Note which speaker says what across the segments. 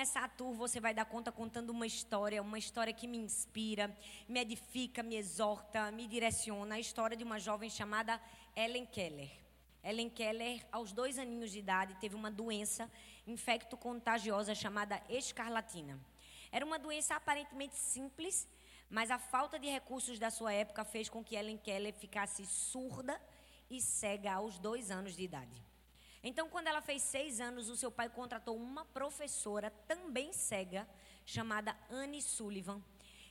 Speaker 1: começar a tour, você vai dar conta contando uma história, uma história que me inspira, me edifica, me exorta, me direciona. A história de uma jovem chamada Ellen Keller. Ellen Keller, aos dois aninhos de idade, teve uma doença infecto-contagiosa chamada escarlatina. Era uma doença aparentemente simples, mas a falta de recursos da sua época fez com que Ellen Keller ficasse surda e cega aos dois anos de idade. Então, quando ela fez seis anos, o seu pai contratou uma professora também cega, chamada Anne Sullivan,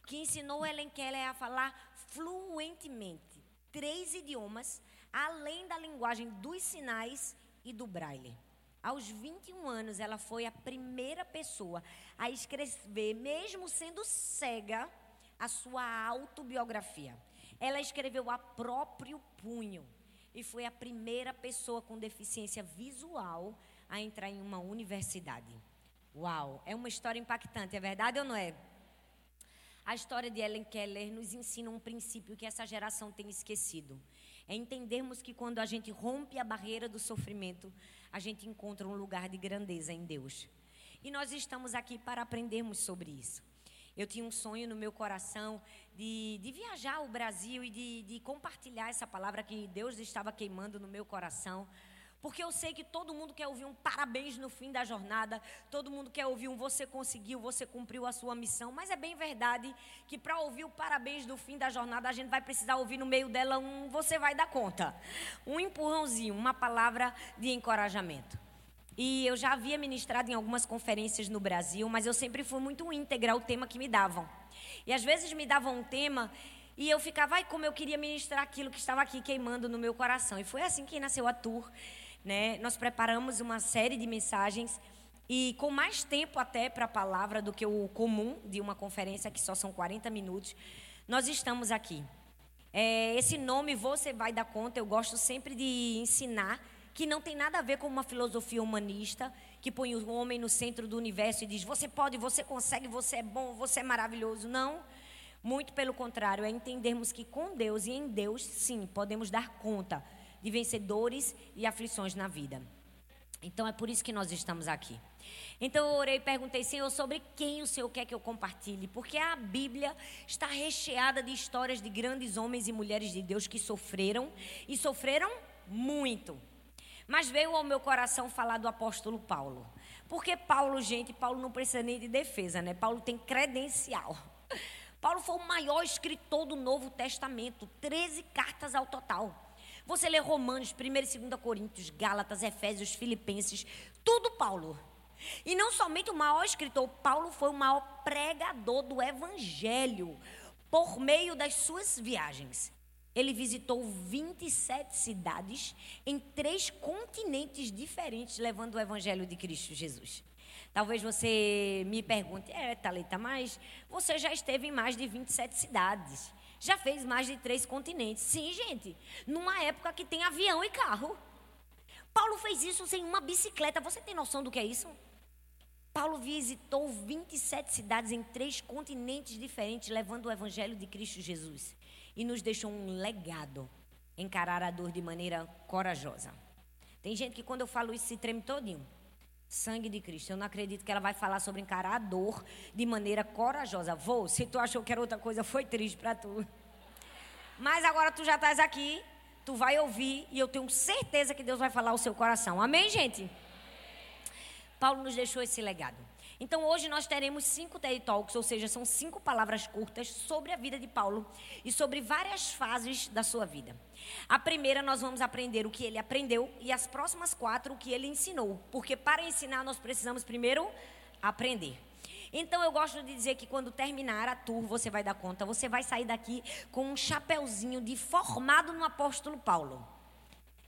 Speaker 1: que ensinou Ellen Keller a falar fluentemente três idiomas, além da linguagem dos sinais e do braille. Aos 21 anos, ela foi a primeira pessoa a escrever, mesmo sendo cega, a sua autobiografia. Ela escreveu a próprio punho e foi a primeira pessoa com deficiência visual a entrar em uma universidade. Uau, é uma história impactante, é verdade ou não é? A história de Ellen Keller nos ensina um princípio que essa geração tem esquecido. É entendermos que quando a gente rompe a barreira do sofrimento, a gente encontra um lugar de grandeza em Deus. E nós estamos aqui para aprendermos sobre isso. Eu tinha um sonho no meu coração de, de viajar o Brasil e de, de compartilhar essa palavra que Deus estava queimando no meu coração. Porque eu sei que todo mundo quer ouvir um parabéns no fim da jornada, todo mundo quer ouvir um você conseguiu, você cumpriu a sua missão, mas é bem verdade que para ouvir o parabéns no fim da jornada, a gente vai precisar ouvir no meio dela um você vai dar conta, um empurrãozinho, uma palavra de encorajamento. E eu já havia ministrado em algumas conferências no Brasil, mas eu sempre fui muito íntegra ao tema que me davam. E às vezes me davam um tema e eu ficava, ai, como eu queria ministrar aquilo que estava aqui queimando no meu coração. E foi assim que nasceu a tour. Né? Nós preparamos uma série de mensagens e com mais tempo até para a palavra do que o comum de uma conferência que só são 40 minutos, nós estamos aqui. É, esse nome você vai dar conta, eu gosto sempre de ensinar que não tem nada a ver com uma filosofia humanista que põe o homem no centro do universo e diz: você pode, você consegue, você é bom, você é maravilhoso. Não. Muito pelo contrário, é entendermos que com Deus e em Deus, sim, podemos dar conta de vencedores e aflições na vida. Então é por isso que nós estamos aqui. Então eu orei e perguntei, Senhor, sobre quem o Senhor quer que eu compartilhe? Porque a Bíblia está recheada de histórias de grandes homens e mulheres de Deus que sofreram e sofreram muito. Mas veio ao meu coração falar do apóstolo Paulo. Porque Paulo, gente, Paulo não precisa nem de defesa, né? Paulo tem credencial. Paulo foi o maior escritor do Novo Testamento, 13 cartas ao total. Você lê Romanos, 1 e 2 Coríntios, Gálatas, Efésios, Filipenses, tudo Paulo. E não somente o maior escritor, Paulo foi o maior pregador do evangelho por meio das suas viagens. Ele visitou 27 cidades em três continentes diferentes, levando o Evangelho de Cristo Jesus. Talvez você me pergunte, é, Thalita, mas você já esteve em mais de 27 cidades. Já fez mais de três continentes. Sim, gente. Numa época que tem avião e carro. Paulo fez isso sem uma bicicleta. Você tem noção do que é isso? Paulo visitou 27 cidades em três continentes diferentes, levando o Evangelho de Cristo Jesus e nos deixou um legado encarar a dor de maneira corajosa. Tem gente que quando eu falo isso se treme todinho. Sangue de Cristo. Eu não acredito que ela vai falar sobre encarar a dor de maneira corajosa. Vou, se tu achou que era outra coisa, foi triste para tu. Mas agora tu já estás aqui, tu vai ouvir e eu tenho certeza que Deus vai falar ao seu coração. Amém, gente? Paulo nos deixou esse legado. Então hoje nós teremos cinco TED Talks, ou seja, são cinco palavras curtas sobre a vida de Paulo e sobre várias fases da sua vida. A primeira nós vamos aprender o que ele aprendeu e as próximas quatro o que ele ensinou, porque para ensinar nós precisamos primeiro aprender. Então eu gosto de dizer que quando terminar a tour, você vai dar conta, você vai sair daqui com um chapeuzinho de formado no apóstolo Paulo.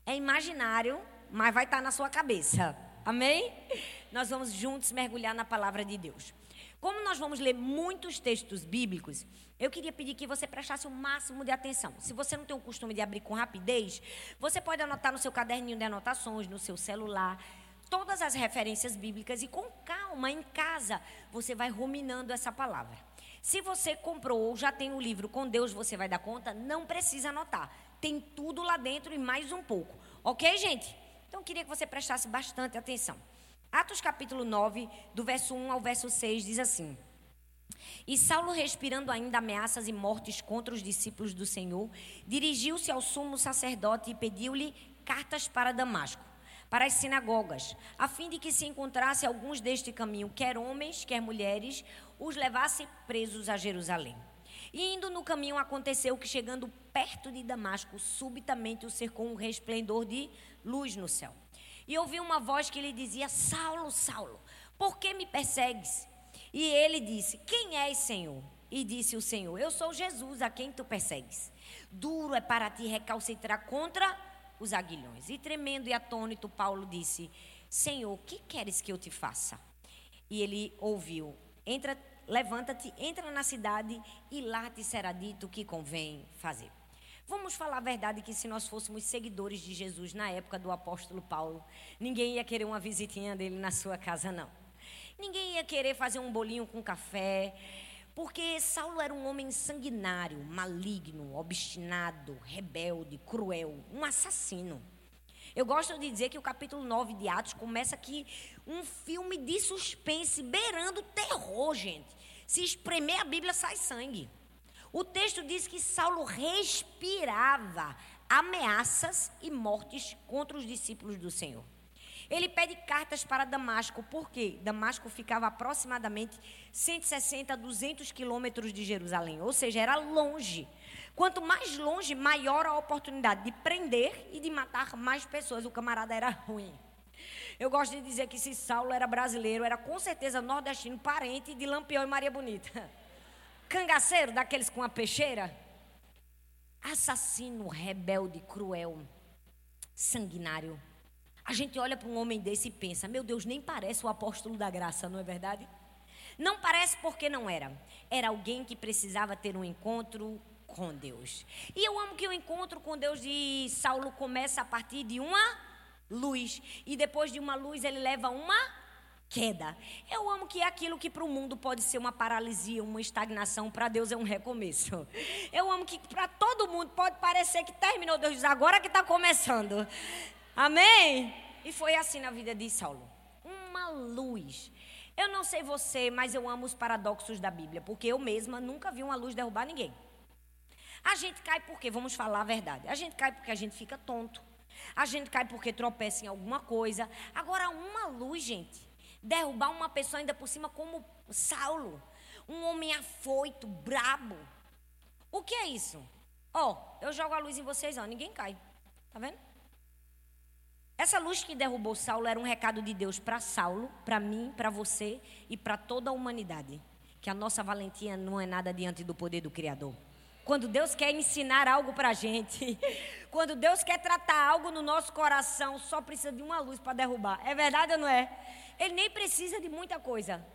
Speaker 1: É imaginário, mas vai estar na sua cabeça. Amém? Nós vamos juntos mergulhar na palavra de Deus. Como nós vamos ler muitos textos bíblicos, eu queria pedir que você prestasse o máximo de atenção. Se você não tem o costume de abrir com rapidez, você pode anotar no seu caderninho de anotações, no seu celular, todas as referências bíblicas e com calma em casa você vai ruminando essa palavra. Se você comprou ou já tem o livro Com Deus Você Vai Dar Conta, não precisa anotar. Tem tudo lá dentro e mais um pouco. Ok, gente? Então eu queria que você prestasse bastante atenção. Atos capítulo 9, do verso 1 ao verso 6, diz assim. E Saulo, respirando ainda ameaças e mortes contra os discípulos do Senhor, dirigiu-se ao sumo sacerdote e pediu-lhe cartas para Damasco, para as sinagogas, a fim de que se encontrasse alguns deste caminho, quer homens, quer mulheres, os levasse presos a Jerusalém. E indo no caminho aconteceu que, chegando perto de Damasco, subitamente o cercou um resplendor de luz no céu. E ouviu uma voz que lhe dizia: Saulo, Saulo, por que me persegues? E ele disse: Quem és, Senhor? E disse o Senhor: Eu sou Jesus, a quem tu persegues. Duro é para ti recalcitrar contra os aguilhões. E tremendo e atônito, Paulo disse: Senhor, que queres que eu te faça? E ele ouviu: Entra, levanta-te, entra na cidade e lá te será dito o que convém fazer. Vamos falar a verdade que se nós fôssemos seguidores de Jesus na época do apóstolo Paulo, ninguém ia querer uma visitinha dele na sua casa, não. Ninguém ia querer fazer um bolinho com café, porque Saulo era um homem sanguinário, maligno, obstinado, rebelde, cruel, um assassino. Eu gosto de dizer que o capítulo 9 de Atos começa aqui um filme de suspense, beirando terror, gente. Se espremer a Bíblia, sai sangue. O texto diz que Saulo respirava ameaças e mortes contra os discípulos do Senhor. Ele pede cartas para Damasco, porque Damasco ficava aproximadamente 160 a 200 quilômetros de Jerusalém, ou seja, era longe. Quanto mais longe, maior a oportunidade de prender e de matar mais pessoas. O camarada era ruim. Eu gosto de dizer que se Saulo era brasileiro, era com certeza nordestino, parente de Lampião e Maria Bonita. Cangaceiro, daqueles com a peixeira. Assassino, rebelde, cruel, sanguinário. A gente olha para um homem desse e pensa: meu Deus, nem parece o apóstolo da graça, não é verdade? Não parece porque não era. Era alguém que precisava ter um encontro com Deus. E eu amo que o encontro com Deus de Saulo começa a partir de uma luz. E depois de uma luz, ele leva uma queda. Eu amo que aquilo que para o mundo pode ser uma paralisia, uma estagnação, para Deus é um recomeço. Eu amo que para todo mundo pode parecer que terminou, Deus diz agora que está começando. Amém? E foi assim na vida de Saulo. Uma luz. Eu não sei você, mas eu amo os paradoxos da Bíblia, porque eu mesma nunca vi uma luz derrubar ninguém. A gente cai porque, vamos falar a verdade, a gente cai porque a gente fica tonto. A gente cai porque tropeça em alguma coisa. Agora, uma luz, gente, derrubar uma pessoa ainda por cima como Saulo, um homem afoito, brabo. O que é isso? Ó, oh, eu jogo a luz em vocês, ó, ninguém cai. Tá vendo? Essa luz que derrubou Saulo era um recado de Deus para Saulo, para mim, para você e para toda a humanidade. Que a nossa valentia não é nada diante do poder do Criador. Quando Deus quer ensinar algo para a gente, quando Deus quer tratar algo no nosso coração, só precisa de uma luz para derrubar. É verdade ou não é? Ele nem precisa de muita coisa.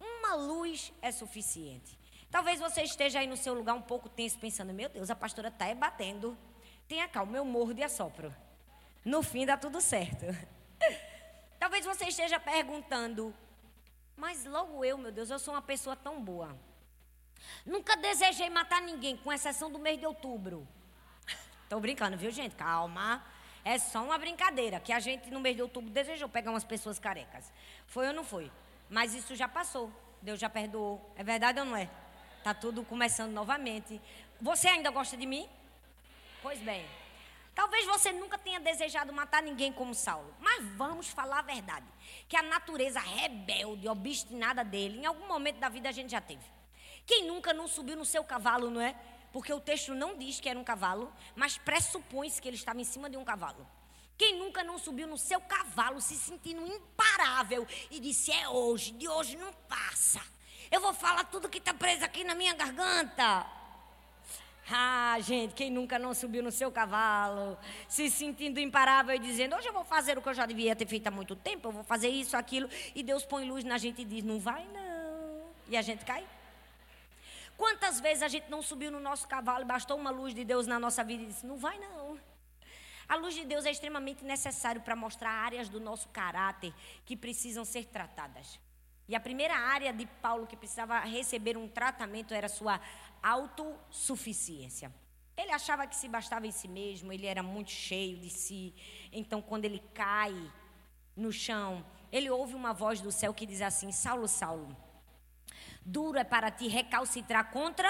Speaker 1: Uma luz é suficiente. Talvez você esteja aí no seu lugar um pouco tenso, pensando: meu Deus, a pastora está batendo. Tenha calma, eu morro de assopro. No fim dá tudo certo. Talvez você esteja perguntando, mas logo eu, meu Deus, eu sou uma pessoa tão boa. Nunca desejei matar ninguém, com exceção do mês de outubro. Estou brincando, viu, gente? Calma. É só uma brincadeira que a gente no mês de outubro desejou pegar umas pessoas carecas. Foi ou não foi? Mas isso já passou. Deus já perdoou. É verdade ou não é? Tá tudo começando novamente. Você ainda gosta de mim? Pois bem. Talvez você nunca tenha desejado matar ninguém como Saulo, mas vamos falar a verdade: que a natureza rebelde, obstinada dele, em algum momento da vida a gente já teve. Quem nunca não subiu no seu cavalo, não é? Porque o texto não diz que era um cavalo, mas pressupõe-se que ele estava em cima de um cavalo. Quem nunca não subiu no seu cavalo se sentindo imparável e disse: É hoje, de hoje não passa. Eu vou falar tudo que está preso aqui na minha garganta. Ah, gente, quem nunca não subiu no seu cavalo, se sentindo imparável e dizendo: Hoje eu vou fazer o que eu já devia ter feito há muito tempo, eu vou fazer isso, aquilo, e Deus põe luz na gente e diz: Não vai não. E a gente cai. Quantas vezes a gente não subiu no nosso cavalo e bastou uma luz de Deus na nossa vida e disse: Não vai não. A luz de Deus é extremamente necessário para mostrar áreas do nosso caráter que precisam ser tratadas. E a primeira área de Paulo que precisava receber um tratamento era sua autossuficiência. Ele achava que se bastava em si mesmo, ele era muito cheio de si. Então, quando ele cai no chão, ele ouve uma voz do céu que diz assim: Saulo, Saulo, duro é para ti recalcitrar contra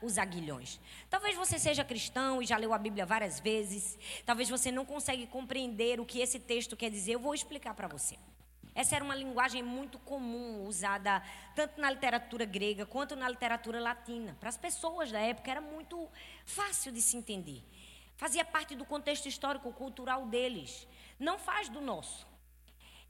Speaker 1: os aguilhões. Talvez você seja cristão e já leu a Bíblia várias vezes. Talvez você não consiga compreender o que esse texto quer dizer. Eu vou explicar para você. Essa era uma linguagem muito comum, usada tanto na literatura grega quanto na literatura latina. Para as pessoas da época era muito fácil de se entender. Fazia parte do contexto histórico-cultural deles. Não faz do nosso.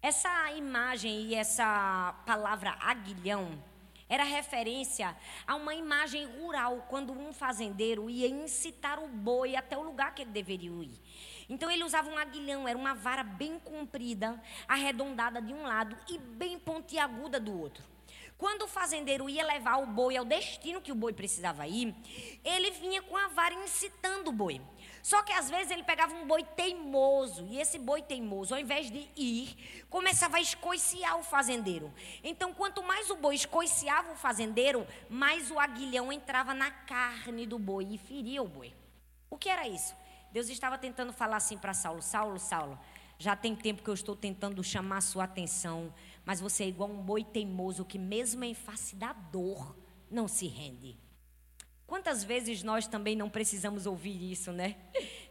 Speaker 1: Essa imagem e essa palavra aguilhão era referência a uma imagem rural, quando um fazendeiro ia incitar o boi até o lugar que ele deveria ir. Então ele usava um aguilhão, era uma vara bem comprida, arredondada de um lado e bem pontiaguda do outro. Quando o fazendeiro ia levar o boi ao destino que o boi precisava ir, ele vinha com a vara incitando o boi. Só que às vezes ele pegava um boi teimoso, e esse boi teimoso, ao invés de ir, começava a escoiciar o fazendeiro. Então, quanto mais o boi escoiciava o fazendeiro, mais o aguilhão entrava na carne do boi e feria o boi. O que era isso? Deus estava tentando falar assim para Saulo: Saulo, Saulo, já tem tempo que eu estou tentando chamar sua atenção, mas você é igual um boi teimoso que, mesmo em face da dor, não se rende. Quantas vezes nós também não precisamos ouvir isso, né?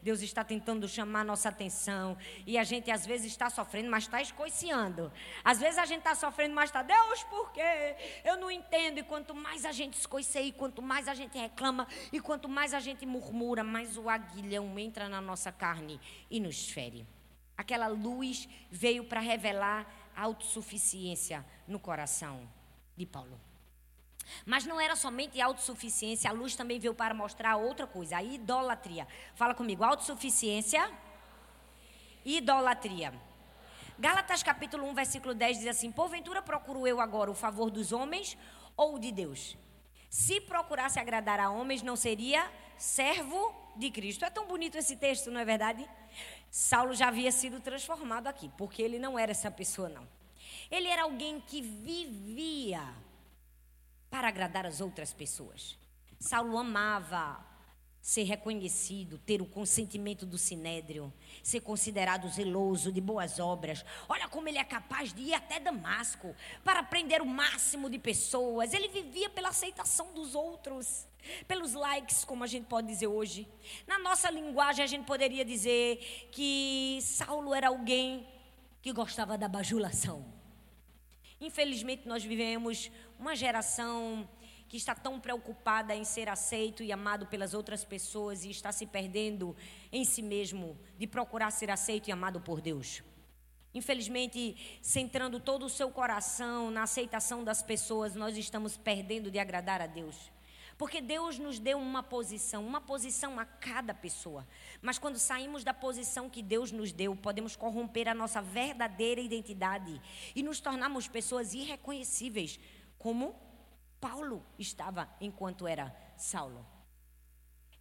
Speaker 1: Deus está tentando chamar nossa atenção e a gente às vezes está sofrendo, mas está escoiciando. Às vezes a gente está sofrendo, mas está, Deus, por quê? Eu não entendo. E quanto mais a gente escoiceia, quanto mais a gente reclama e quanto mais a gente murmura, mais o aguilhão entra na nossa carne e nos fere. Aquela luz veio para revelar a autossuficiência no coração de Paulo. Mas não era somente autossuficiência, a luz também veio para mostrar outra coisa, a idolatria. Fala comigo, autossuficiência, idolatria. Gálatas capítulo 1, versículo 10 diz assim: Porventura procuro eu agora o favor dos homens ou de Deus? Se procurasse agradar a homens, não seria servo de Cristo. É tão bonito esse texto, não é verdade? Saulo já havia sido transformado aqui, porque ele não era essa pessoa, não. Ele era alguém que vivia para agradar as outras pessoas. Saulo amava ser reconhecido, ter o consentimento do sinédrio, ser considerado zeloso de boas obras. Olha como ele é capaz de ir até Damasco para prender o máximo de pessoas. Ele vivia pela aceitação dos outros, pelos likes, como a gente pode dizer hoje. Na nossa linguagem, a gente poderia dizer que Saulo era alguém que gostava da bajulação. Infelizmente, nós vivemos uma geração que está tão preocupada em ser aceito e amado pelas outras pessoas e está se perdendo em si mesmo de procurar ser aceito e amado por Deus. Infelizmente, centrando todo o seu coração na aceitação das pessoas, nós estamos perdendo de agradar a Deus. Porque Deus nos deu uma posição, uma posição a cada pessoa. Mas quando saímos da posição que Deus nos deu, podemos corromper a nossa verdadeira identidade e nos tornarmos pessoas irreconhecíveis, como Paulo estava enquanto era Saulo.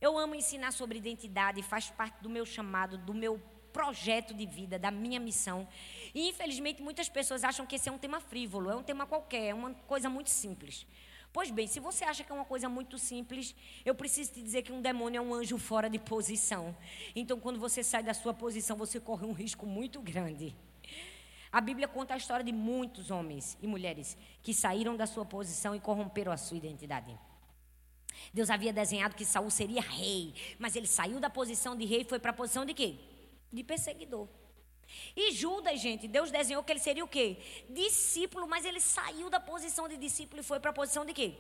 Speaker 1: Eu amo ensinar sobre identidade, faz parte do meu chamado, do meu projeto de vida, da minha missão. E infelizmente muitas pessoas acham que esse é um tema frívolo, é um tema qualquer, é uma coisa muito simples. Pois bem, se você acha que é uma coisa muito simples, eu preciso te dizer que um demônio é um anjo fora de posição. Então, quando você sai da sua posição, você corre um risco muito grande. A Bíblia conta a história de muitos homens e mulheres que saíram da sua posição e corromperam a sua identidade. Deus havia desenhado que Saul seria rei, mas ele saiu da posição de rei e foi para a posição de quê? De perseguidor. E Judas, gente, Deus desenhou que ele seria o quê? Discípulo, mas ele saiu da posição de discípulo e foi para a posição de quê?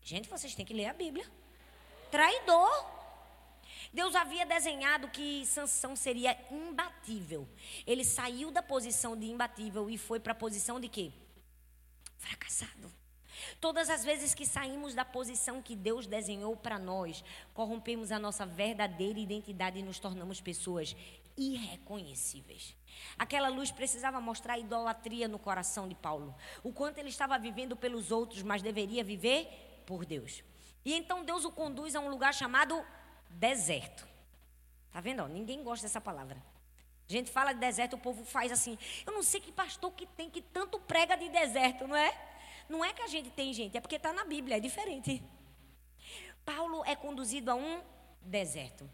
Speaker 1: Gente, vocês têm que ler a Bíblia. Traidor. Deus havia desenhado que Sansão seria imbatível. Ele saiu da posição de imbatível e foi para a posição de quê? Fracassado. Todas as vezes que saímos da posição que Deus desenhou para nós, corrompemos a nossa verdadeira identidade e nos tornamos pessoas irreconhecíveis. Aquela luz precisava mostrar a idolatria no coração de Paulo, o quanto ele estava vivendo pelos outros, mas deveria viver por Deus. E então Deus o conduz a um lugar chamado deserto. Tá vendo? ninguém gosta dessa palavra. A gente fala de deserto, o povo faz assim. Eu não sei que pastor que tem que tanto prega de deserto, não é? Não é que a gente tem, gente, é porque está na Bíblia, é diferente. Paulo é conduzido a um deserto.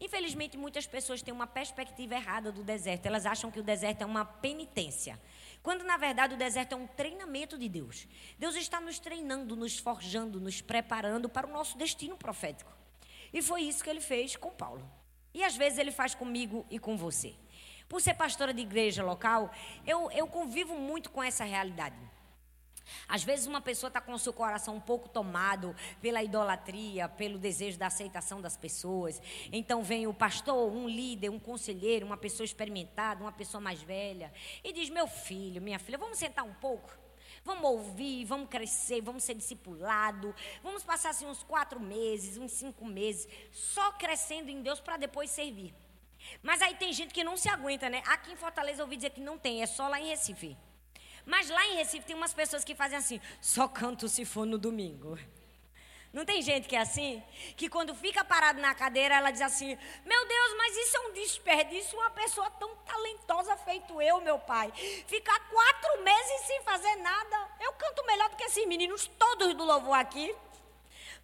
Speaker 1: Infelizmente, muitas pessoas têm uma perspectiva errada do deserto. Elas acham que o deserto é uma penitência. Quando, na verdade, o deserto é um treinamento de Deus. Deus está nos treinando, nos forjando, nos preparando para o nosso destino profético. E foi isso que ele fez com Paulo. E às vezes ele faz comigo e com você. Por ser pastora de igreja local, eu, eu convivo muito com essa realidade. Às vezes uma pessoa está com o seu coração um pouco tomado pela idolatria, pelo desejo da aceitação das pessoas. Então vem o pastor, um líder, um conselheiro, uma pessoa experimentada, uma pessoa mais velha, e diz: Meu filho, minha filha, vamos sentar um pouco? Vamos ouvir, vamos crescer, vamos ser discipulado, vamos passar assim uns quatro meses, uns cinco meses, só crescendo em Deus para depois servir. Mas aí tem gente que não se aguenta, né? Aqui em Fortaleza eu ouvi dizer que não tem, é só lá em Recife. Mas lá em Recife tem umas pessoas que fazem assim, só canto se for no domingo. Não tem gente que é assim? Que quando fica parado na cadeira, ela diz assim: Meu Deus, mas isso é um desperdício. Uma pessoa tão talentosa feito eu, meu pai. Ficar quatro meses sem fazer nada. Eu canto melhor do que esses meninos todos do louvor aqui.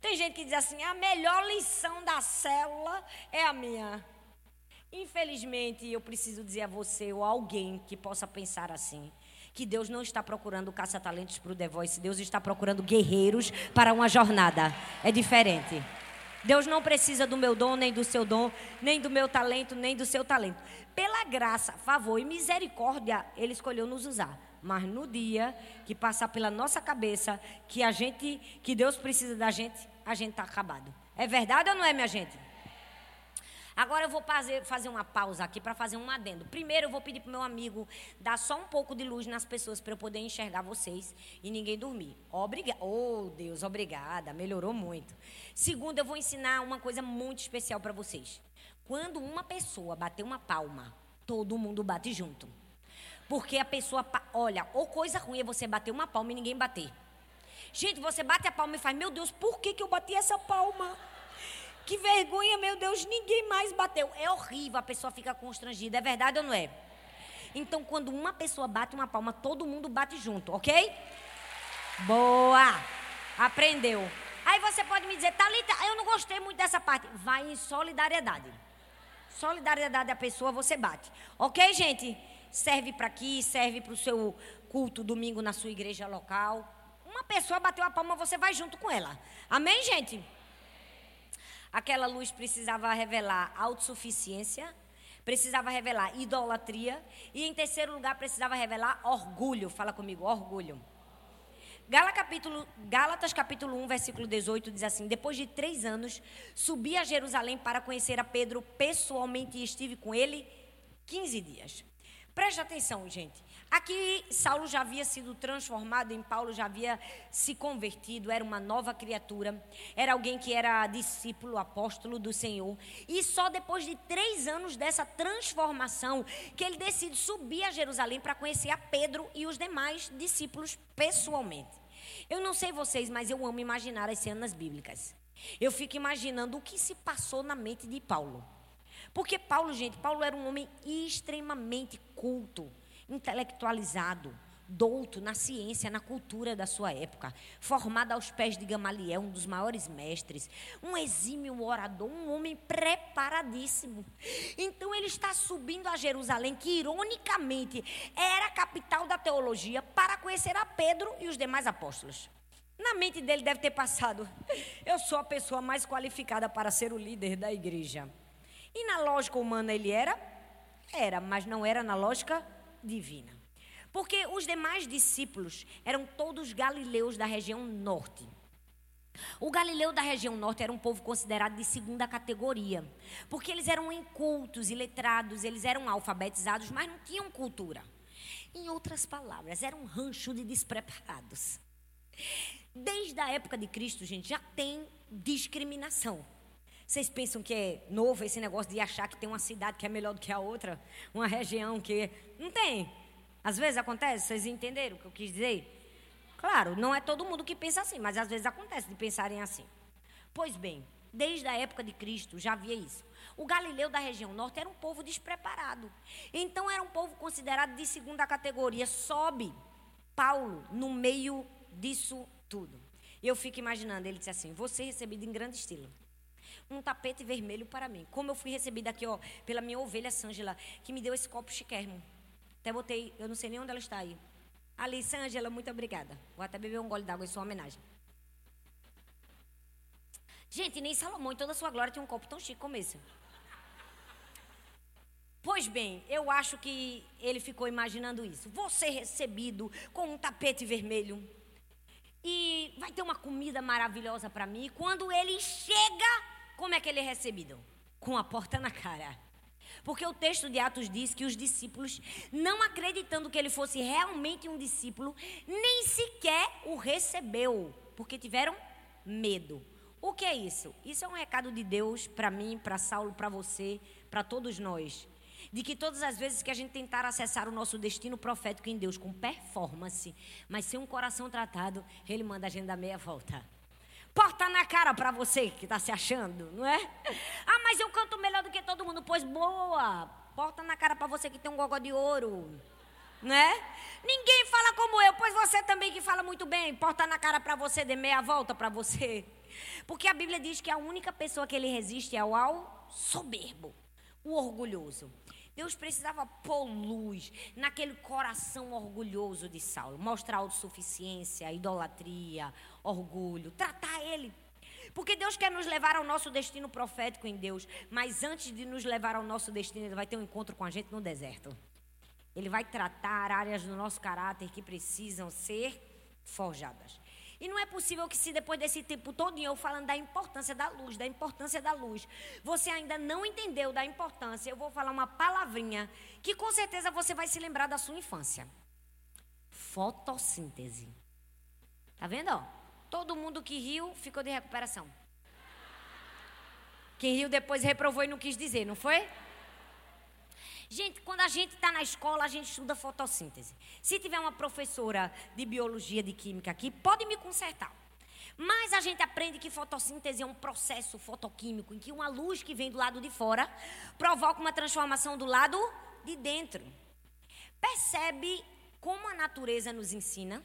Speaker 1: Tem gente que diz assim: A melhor lição da célula é a minha. Infelizmente, eu preciso dizer a você ou a alguém que possa pensar assim que Deus não está procurando caça-talentos para o The Voice, Deus está procurando guerreiros para uma jornada. É diferente. Deus não precisa do meu dom, nem do seu dom, nem do meu talento, nem do seu talento. Pela graça, favor e misericórdia, Ele escolheu nos usar. Mas no dia que passar pela nossa cabeça que a gente, que Deus precisa da gente, a gente está acabado. É verdade ou não é, minha gente? Agora eu vou fazer, fazer uma pausa aqui para fazer um adendo. Primeiro, eu vou pedir para meu amigo dar só um pouco de luz nas pessoas para eu poder enxergar vocês e ninguém dormir. Obrigada. Oh, Deus, obrigada. Melhorou muito. Segundo, eu vou ensinar uma coisa muito especial para vocês. Quando uma pessoa bater uma palma, todo mundo bate junto. Porque a pessoa, olha, ou coisa ruim é você bater uma palma e ninguém bater. Gente, você bate a palma e faz, meu Deus, por que, que eu bati essa palma? Que vergonha, meu Deus, ninguém mais bateu. É horrível, a pessoa fica constrangida. É verdade ou não é? Então, quando uma pessoa bate uma palma, todo mundo bate junto, ok? Boa! Aprendeu. Aí você pode me dizer, Thalita, eu não gostei muito dessa parte. Vai em solidariedade. Solidariedade da pessoa, você bate. Ok, gente? Serve para aqui, serve para o seu culto domingo na sua igreja local. Uma pessoa bateu a palma, você vai junto com ela. Amém, gente? Aquela luz precisava revelar autossuficiência, precisava revelar idolatria e, em terceiro lugar, precisava revelar orgulho. Fala comigo, orgulho. Gálatas capítulo, Gálatas capítulo 1, versículo 18 diz assim: Depois de três anos, subi a Jerusalém para conhecer a Pedro pessoalmente e estive com ele 15 dias. Preste atenção, gente. Aqui Saulo já havia sido transformado em Paulo, já havia se convertido, era uma nova criatura, era alguém que era discípulo, apóstolo do Senhor. E só depois de três anos dessa transformação que ele decide subir a Jerusalém para conhecer a Pedro e os demais discípulos pessoalmente. Eu não sei vocês, mas eu amo imaginar as cenas bíblicas. Eu fico imaginando o que se passou na mente de Paulo. Porque Paulo, gente, Paulo era um homem extremamente culto intelectualizado, douto na ciência, na cultura da sua época, formado aos pés de Gamaliel, um dos maiores mestres, um exímio orador, um homem preparadíssimo. Então ele está subindo a Jerusalém, que ironicamente era a capital da teologia, para conhecer a Pedro e os demais apóstolos. Na mente dele deve ter passado: eu sou a pessoa mais qualificada para ser o líder da igreja. E na lógica humana ele era? Era, mas não era na lógica divina. Porque os demais discípulos eram todos galileus da região norte. O galileu da região norte era um povo considerado de segunda categoria, porque eles eram incultos e letrados, eles eram alfabetizados, mas não tinham cultura. Em outras palavras, eram um rancho de despreparados. Desde a época de Cristo, gente, já tem discriminação. Vocês pensam que é novo esse negócio de achar que tem uma cidade que é melhor do que a outra? Uma região que. Não tem. Às vezes acontece, vocês entenderam o que eu quis dizer? Claro, não é todo mundo que pensa assim, mas às vezes acontece de pensarem assim. Pois bem, desde a época de Cristo já havia isso. O galileu da região norte era um povo despreparado. Então era um povo considerado de segunda categoria. Sobe Paulo no meio disso tudo. Eu fico imaginando, ele disse assim: Você recebido em grande estilo. Um tapete vermelho para mim. Como eu fui recebida aqui, ó, pela minha ovelha Sângela, que me deu esse copo chiquérrimo. Até botei, eu não sei nem onde ela está aí. Ali, Sângela, muito obrigada. Vou até beber um gole d'água em sua homenagem. Gente, nem Salomão em toda a sua glória tinha um copo tão chique como esse. Pois bem, eu acho que ele ficou imaginando isso. Vou ser recebido com um tapete vermelho. E vai ter uma comida maravilhosa para mim. Quando ele chega, como é que ele é recebido? Com a porta na cara. Porque o texto de Atos diz que os discípulos, não acreditando que ele fosse realmente um discípulo, nem sequer o recebeu, porque tiveram medo. O que é isso? Isso é um recado de Deus para mim, para Saulo, para você, para todos nós de que todas as vezes que a gente tentar acessar o nosso destino profético em Deus com performance, mas sem um coração tratado, Ele manda a gente dar meia volta. Porta na cara para você que está se achando, não é? Ah, mas eu canto melhor do que todo mundo. Pois boa. Porta na cara para você que tem um gogó de ouro. Né? Ninguém fala como eu, pois você também que fala muito bem. Porta na cara para você, dê meia volta para você. Porque a Bíblia diz que a única pessoa que ele resiste é o ao soberbo, o orgulhoso. Deus precisava pôr luz naquele coração orgulhoso de Saulo, mostrar autossuficiência, idolatria, orgulho, tratar ele. Porque Deus quer nos levar ao nosso destino profético em Deus, mas antes de nos levar ao nosso destino, Ele vai ter um encontro com a gente no deserto. Ele vai tratar áreas do nosso caráter que precisam ser forjadas. E não é possível que se depois desse tempo todo eu falando da importância da luz, da importância da luz, você ainda não entendeu da importância, eu vou falar uma palavrinha que com certeza você vai se lembrar da sua infância. Fotossíntese. Tá vendo? Ó? Todo mundo que riu ficou de recuperação. Quem riu depois reprovou e não quis dizer, não foi? Gente, quando a gente está na escola, a gente estuda fotossíntese. Se tiver uma professora de biologia, de química aqui, pode me consertar. Mas a gente aprende que fotossíntese é um processo fotoquímico em que uma luz que vem do lado de fora provoca uma transformação do lado de dentro. Percebe como a natureza nos ensina?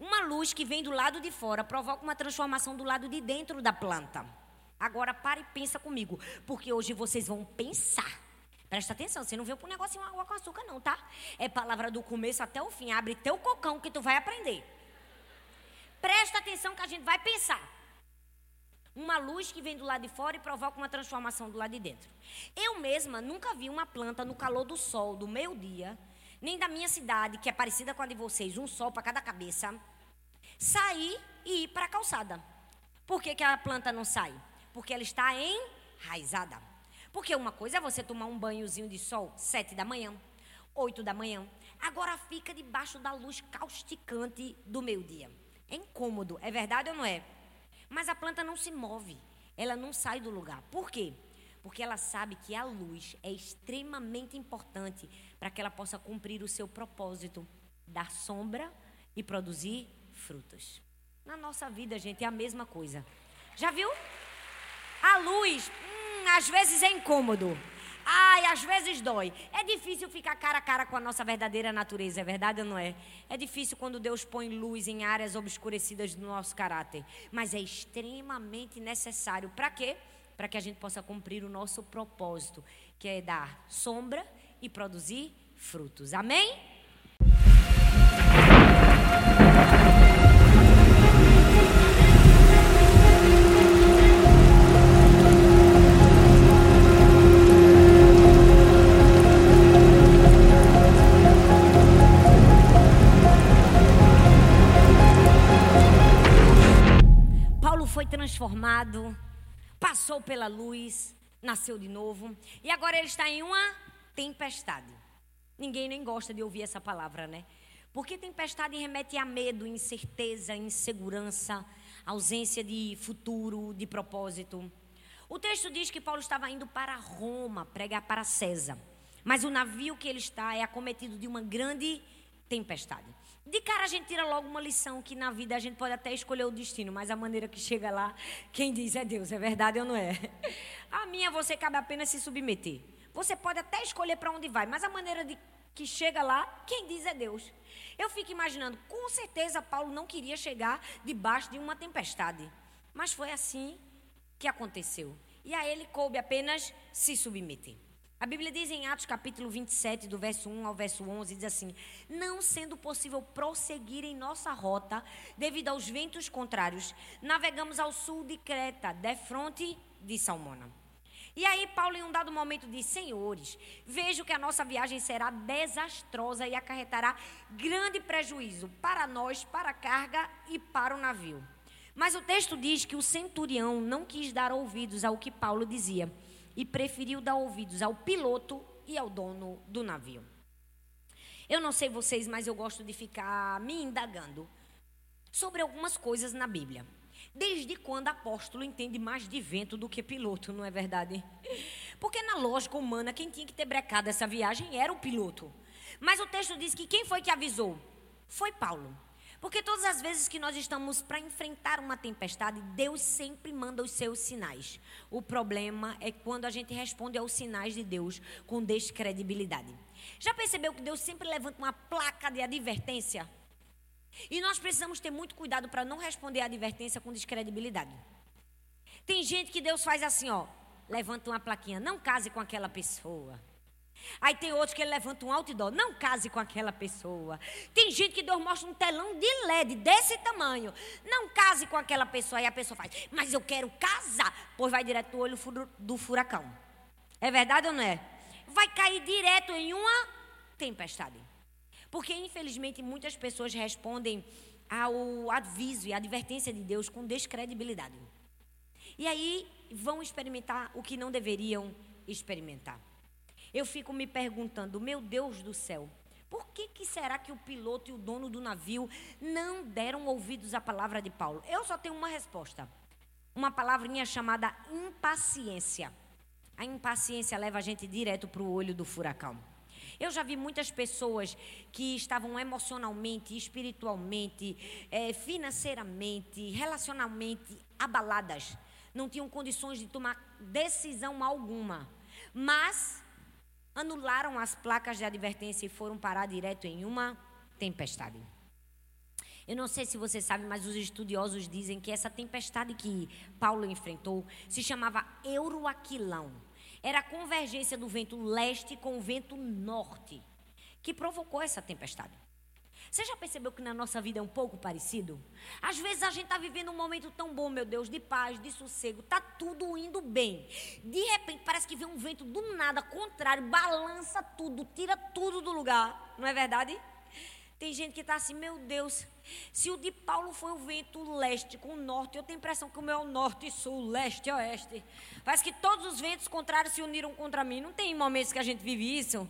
Speaker 1: Uma luz que vem do lado de fora provoca uma transformação do lado de dentro da planta. Agora pare e pensa comigo, porque hoje vocês vão pensar Presta atenção, você não veio para um negocinho água com açúcar, não, tá? É palavra do começo até o fim. Abre teu cocão que tu vai aprender. Presta atenção que a gente vai pensar. Uma luz que vem do lado de fora e provoca uma transformação do lado de dentro. Eu mesma nunca vi uma planta no calor do sol, do meio-dia, nem da minha cidade, que é parecida com a de vocês, um sol para cada cabeça, sair e ir para a calçada. Por que, que a planta não sai? Porque ela está enraizada. Porque uma coisa é você tomar um banhozinho de sol sete da manhã, oito da manhã. Agora fica debaixo da luz causticante do meio-dia. É incômodo, é verdade ou não é? Mas a planta não se move, ela não sai do lugar. Por quê? Porque ela sabe que a luz é extremamente importante para que ela possa cumprir o seu propósito, dar sombra e produzir frutos. Na nossa vida, gente, é a mesma coisa. Já viu? A luz, às vezes é incômodo. Ai, às vezes dói. É difícil ficar cara a cara com a nossa verdadeira natureza, é verdade ou não é? É difícil quando Deus põe luz em áreas obscurecidas do nosso caráter. Mas é extremamente necessário. Para quê? Para que a gente possa cumprir o nosso propósito, que é dar sombra e produzir frutos. Amém? transformado, passou pela luz, nasceu de novo e agora ele está em uma tempestade. Ninguém nem gosta de ouvir essa palavra, né? Porque tempestade remete a medo, incerteza, insegurança, ausência de futuro, de propósito. O texto diz que Paulo estava indo para Roma pregar para César. Mas o navio que ele está é acometido de uma grande tempestade. De cara a gente tira logo uma lição que na vida a gente pode até escolher o destino, mas a maneira que chega lá, quem diz é Deus, é verdade ou não é? A minha você cabe apenas se submeter. Você pode até escolher para onde vai, mas a maneira de que chega lá, quem diz é Deus. Eu fico imaginando, com certeza Paulo não queria chegar debaixo de uma tempestade, mas foi assim que aconteceu. e a ele coube apenas se submeter. A Bíblia diz em Atos capítulo 27, do verso 1 ao verso 11, diz assim: Não sendo possível prosseguir em nossa rota devido aos ventos contrários, navegamos ao sul de Creta, defronte de Salmona. E aí, Paulo, em um dado momento, diz: Senhores, vejo que a nossa viagem será desastrosa e acarretará grande prejuízo para nós, para a carga e para o navio. Mas o texto diz que o centurião não quis dar ouvidos ao que Paulo dizia e preferiu dar ouvidos ao piloto e ao dono do navio. Eu não sei vocês, mas eu gosto de ficar me indagando sobre algumas coisas na Bíblia. Desde quando apóstolo entende mais de vento do que piloto, não é verdade? Porque na lógica humana, quem tinha que ter brecado essa viagem era o piloto. Mas o texto diz que quem foi que avisou? Foi Paulo. Porque todas as vezes que nós estamos para enfrentar uma tempestade, Deus sempre manda os seus sinais. O problema é quando a gente responde aos sinais de Deus com descredibilidade. Já percebeu que Deus sempre levanta uma placa de advertência? E nós precisamos ter muito cuidado para não responder a advertência com descredibilidade. Tem gente que Deus faz assim, ó, levanta uma plaquinha, não case com aquela pessoa. Aí tem outros que ele levanta um outdoor, não case com aquela pessoa. Tem gente que Deus mostra um telão de LED desse tamanho, não case com aquela pessoa. Aí a pessoa faz, mas eu quero casar. Pois vai direto no olho do furacão. É verdade ou não é? Vai cair direto em uma tempestade. Porque infelizmente muitas pessoas respondem ao aviso e à advertência de Deus com descredibilidade. E aí vão experimentar o que não deveriam experimentar eu fico me perguntando, meu Deus do céu, por que, que será que o piloto e o dono do navio não deram ouvidos à palavra de Paulo? Eu só tenho uma resposta. Uma palavrinha chamada impaciência. A impaciência leva a gente direto para o olho do furacão. Eu já vi muitas pessoas que estavam emocionalmente, espiritualmente, é, financeiramente, relacionalmente abaladas. Não tinham condições de tomar decisão alguma. Mas anularam as placas de advertência e foram parar direto em uma tempestade. Eu não sei se você sabe, mas os estudiosos dizem que essa tempestade que Paulo enfrentou se chamava Euroaquilão. Era a convergência do vento leste com o vento norte que provocou essa tempestade. Você já percebeu que na nossa vida é um pouco parecido? Às vezes a gente está vivendo um momento tão bom, meu Deus, de paz, de sossego, tá tudo indo bem. De repente parece que vem um vento do nada, contrário, balança tudo, tira tudo do lugar, não é verdade? Tem gente que está assim, meu Deus, se o de Paulo foi o vento leste com o norte, eu tenho a impressão que o meu é o norte sul, leste oeste. Parece que todos os ventos contrários se uniram contra mim. Não tem momentos que a gente vive isso?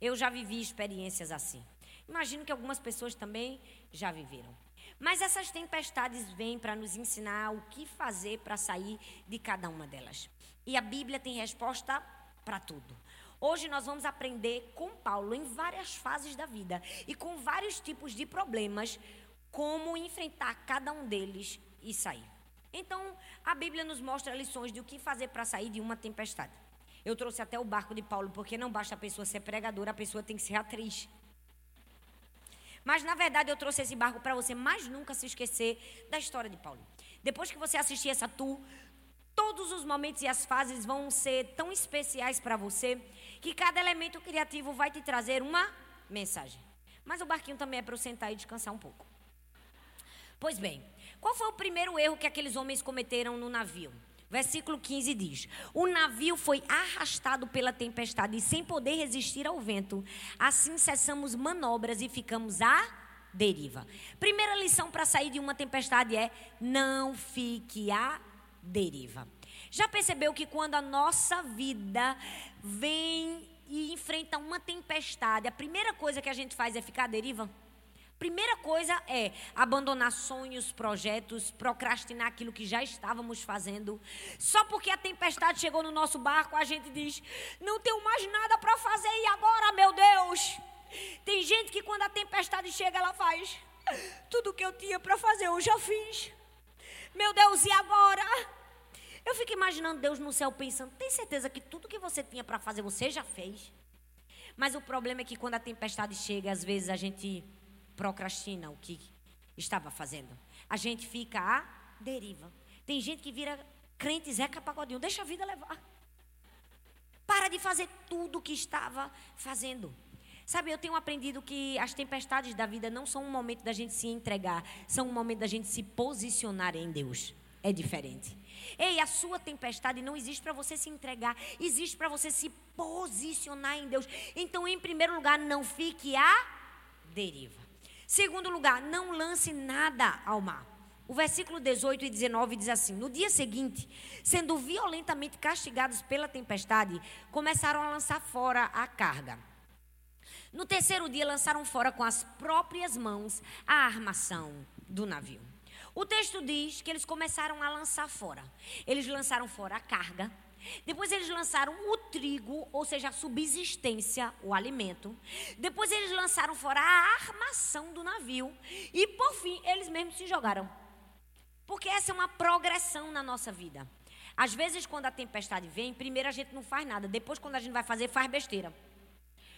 Speaker 1: Eu já vivi experiências assim. Imagino que algumas pessoas também já viveram. Mas essas tempestades vêm para nos ensinar o que fazer para sair de cada uma delas. E a Bíblia tem resposta para tudo. Hoje nós vamos aprender com Paulo em várias fases da vida e com vários tipos de problemas como enfrentar cada um deles e sair. Então, a Bíblia nos mostra lições de o que fazer para sair de uma tempestade. Eu trouxe até o barco de Paulo, porque não basta a pessoa ser pregadora, a pessoa tem que ser atriz. Mas na verdade eu trouxe esse barco para você mais nunca se esquecer da história de Paulo. Depois que você assistir essa tour, todos os momentos e as fases vão ser tão especiais para você que cada elemento criativo vai te trazer uma mensagem. Mas o barquinho também é para eu sentar e descansar um pouco. Pois bem, qual foi o primeiro erro que aqueles homens cometeram no navio? Versículo 15 diz: O navio foi arrastado pela tempestade e sem poder resistir ao vento. Assim cessamos manobras e ficamos à deriva. Primeira lição para sair de uma tempestade é: não fique à deriva. Já percebeu que quando a nossa vida vem e enfrenta uma tempestade, a primeira coisa que a gente faz é ficar à deriva? Primeira coisa é abandonar sonhos, projetos, procrastinar aquilo que já estávamos fazendo. Só porque a tempestade chegou no nosso barco, a gente diz: não tenho mais nada para fazer e agora, meu Deus? Tem gente que quando a tempestade chega, ela faz: tudo que eu tinha para fazer eu já fiz. Meu Deus, e agora? Eu fico imaginando Deus no céu pensando: tem certeza que tudo que você tinha para fazer você já fez? Mas o problema é que quando a tempestade chega, às vezes a gente procrastina o que estava fazendo. A gente fica à deriva. Tem gente que vira Crente Zeca Pagodinho, deixa a vida levar. Para de fazer tudo o que estava fazendo. Sabe, eu tenho aprendido que as tempestades da vida não são um momento da gente se entregar, são um momento da gente se posicionar em Deus. É diferente. Ei, a sua tempestade não existe para você se entregar, existe para você se posicionar em Deus. Então, em primeiro lugar, não fique à deriva. Segundo lugar, não lance nada ao mar. O versículo 18 e 19 diz assim: No dia seguinte, sendo violentamente castigados pela tempestade, começaram a lançar fora a carga. No terceiro dia, lançaram fora com as próprias mãos a armação do navio. O texto diz que eles começaram a lançar fora. Eles lançaram fora a carga. Depois eles lançaram o trigo, ou seja, a subsistência, o alimento. Depois eles lançaram fora a armação do navio. E por fim, eles mesmos se jogaram. Porque essa é uma progressão na nossa vida. Às vezes, quando a tempestade vem, primeiro a gente não faz nada. Depois, quando a gente vai fazer, faz besteira.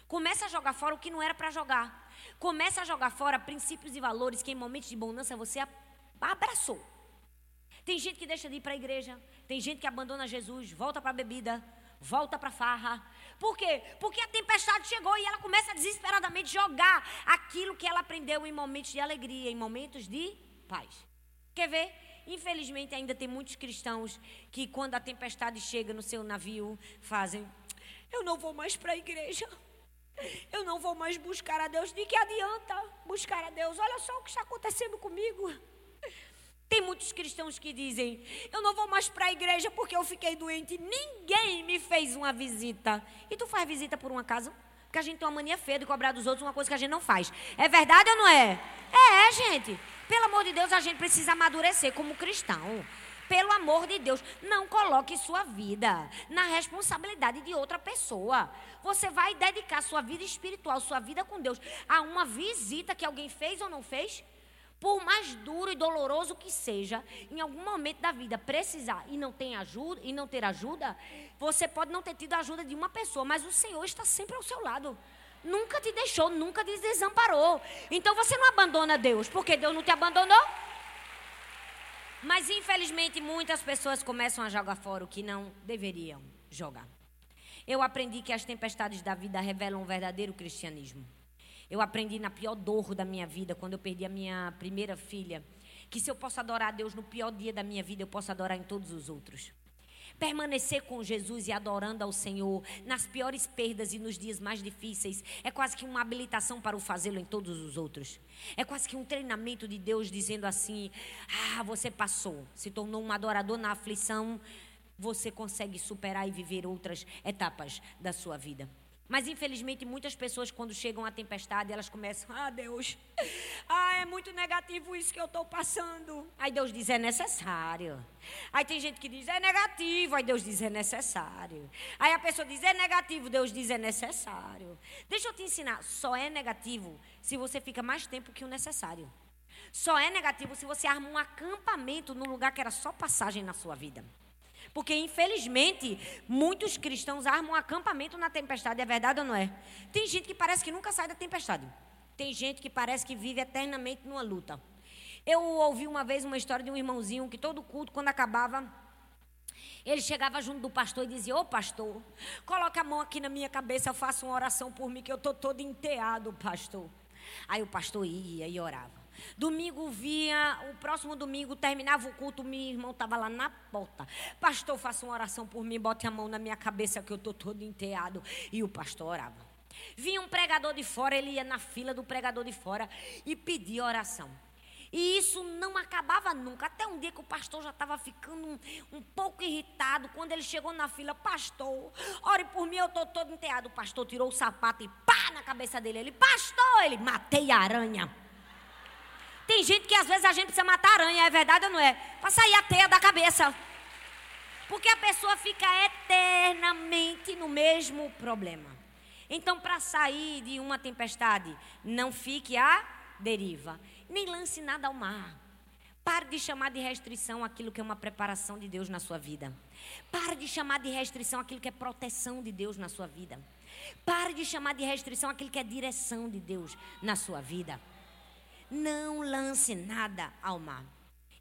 Speaker 1: Começa a jogar fora o que não era para jogar. Começa a jogar fora princípios e valores que em momentos de bonança você abraçou. Tem gente que deixa de ir para a igreja, tem gente que abandona Jesus, volta para a bebida, volta para a farra. Por quê? Porque a tempestade chegou e ela começa a desesperadamente jogar aquilo que ela aprendeu em momentos de alegria, em momentos de paz. Quer ver? Infelizmente ainda tem muitos cristãos que quando a tempestade chega no seu navio, fazem: "Eu não vou mais para a igreja". Eu não vou mais buscar a Deus. De que adianta buscar a Deus? Olha só o que está acontecendo comigo. Tem muitos cristãos que dizem: Eu não vou mais para a igreja porque eu fiquei doente. Ninguém me fez uma visita. E tu faz visita por um acaso? Porque a gente tem uma mania feia de cobrar dos outros uma coisa que a gente não faz. É verdade ou não é? É, gente. Pelo amor de Deus, a gente precisa amadurecer como cristão. Pelo amor de Deus, não coloque sua vida na responsabilidade de outra pessoa. Você vai dedicar sua vida espiritual, sua vida com Deus, a uma visita que alguém fez ou não fez? Por mais duro e doloroso que seja, em algum momento da vida precisar e não ter ajuda e não ter ajuda, você pode não ter tido a ajuda de uma pessoa, mas o Senhor está sempre ao seu lado. Nunca te deixou, nunca te desamparou. Então você não abandona Deus, porque Deus não te abandonou. Mas infelizmente muitas pessoas começam a jogar fora o que não deveriam jogar. Eu aprendi que as tempestades da vida revelam o verdadeiro cristianismo. Eu aprendi na pior dor da minha vida, quando eu perdi a minha primeira filha, que se eu posso adorar a Deus no pior dia da minha vida, eu posso adorar em todos os outros. Permanecer com Jesus e adorando ao Senhor nas piores perdas e nos dias mais difíceis é quase que uma habilitação para o fazê-lo em todos os outros. É quase que um treinamento de Deus dizendo assim: Ah, você passou, se tornou um adorador na aflição, você consegue superar e viver outras etapas da sua vida. Mas infelizmente muitas pessoas quando chegam à tempestade, elas começam: "Ah, Deus, ah, é muito negativo isso que eu estou passando". Aí Deus diz: "É necessário". Aí tem gente que diz: "É negativo". Aí Deus diz: "É necessário". Aí a pessoa diz: "É negativo". Deus diz: "É necessário". Deixa eu te ensinar, só é negativo se você fica mais tempo que o necessário. Só é negativo se você arma um acampamento num lugar que era só passagem na sua vida. Porque, infelizmente, muitos cristãos armam um acampamento na tempestade. É verdade ou não é? Tem gente que parece que nunca sai da tempestade. Tem gente que parece que vive eternamente numa luta. Eu ouvi uma vez uma história de um irmãozinho que todo culto, quando acabava, ele chegava junto do pastor e dizia: Ô pastor, coloca a mão aqui na minha cabeça, eu faço uma oração por mim, que eu estou todo enteado, pastor. Aí o pastor ia e orava. Domingo via, o próximo domingo terminava o culto, meu irmão estava lá na porta. Pastor, faça uma oração por mim, bote a mão na minha cabeça que eu estou todo enteado. E o pastor orava. Vinha um pregador de fora, ele ia na fila do pregador de fora e pedia oração. E isso não acabava nunca. Até um dia que o pastor já estava ficando um, um, pouco irritado. Quando ele chegou na fila, pastor, ore por mim, eu estou todo enteado. O pastor tirou o sapato e pá na cabeça dele. Ele, pastor, ele, matei a aranha. Tem gente que às vezes a gente precisa matar aranha, é verdade ou não é? Para sair a teia da cabeça. Porque a pessoa fica eternamente no mesmo problema. Então, para sair de uma tempestade, não fique à deriva, nem lance nada ao mar. Pare de chamar de restrição aquilo que é uma preparação de Deus na sua vida. Pare de chamar de restrição aquilo que é proteção de Deus na sua vida. Pare de chamar de restrição aquilo que é direção de Deus na sua vida. Não lance nada ao mar.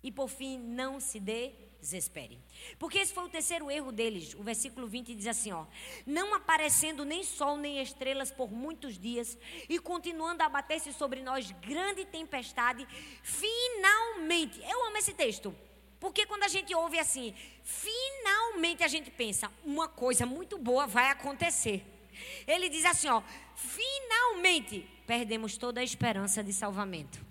Speaker 1: E por fim, não se desespere. Porque esse foi o terceiro erro deles. O versículo 20 diz assim, ó: "Não aparecendo nem sol nem estrelas por muitos dias e continuando a abater-se sobre nós grande tempestade, finalmente". Eu amo esse texto. Porque quando a gente ouve assim, finalmente a gente pensa, uma coisa muito boa vai acontecer. Ele diz assim, ó: "Finalmente perdemos toda a esperança de salvamento".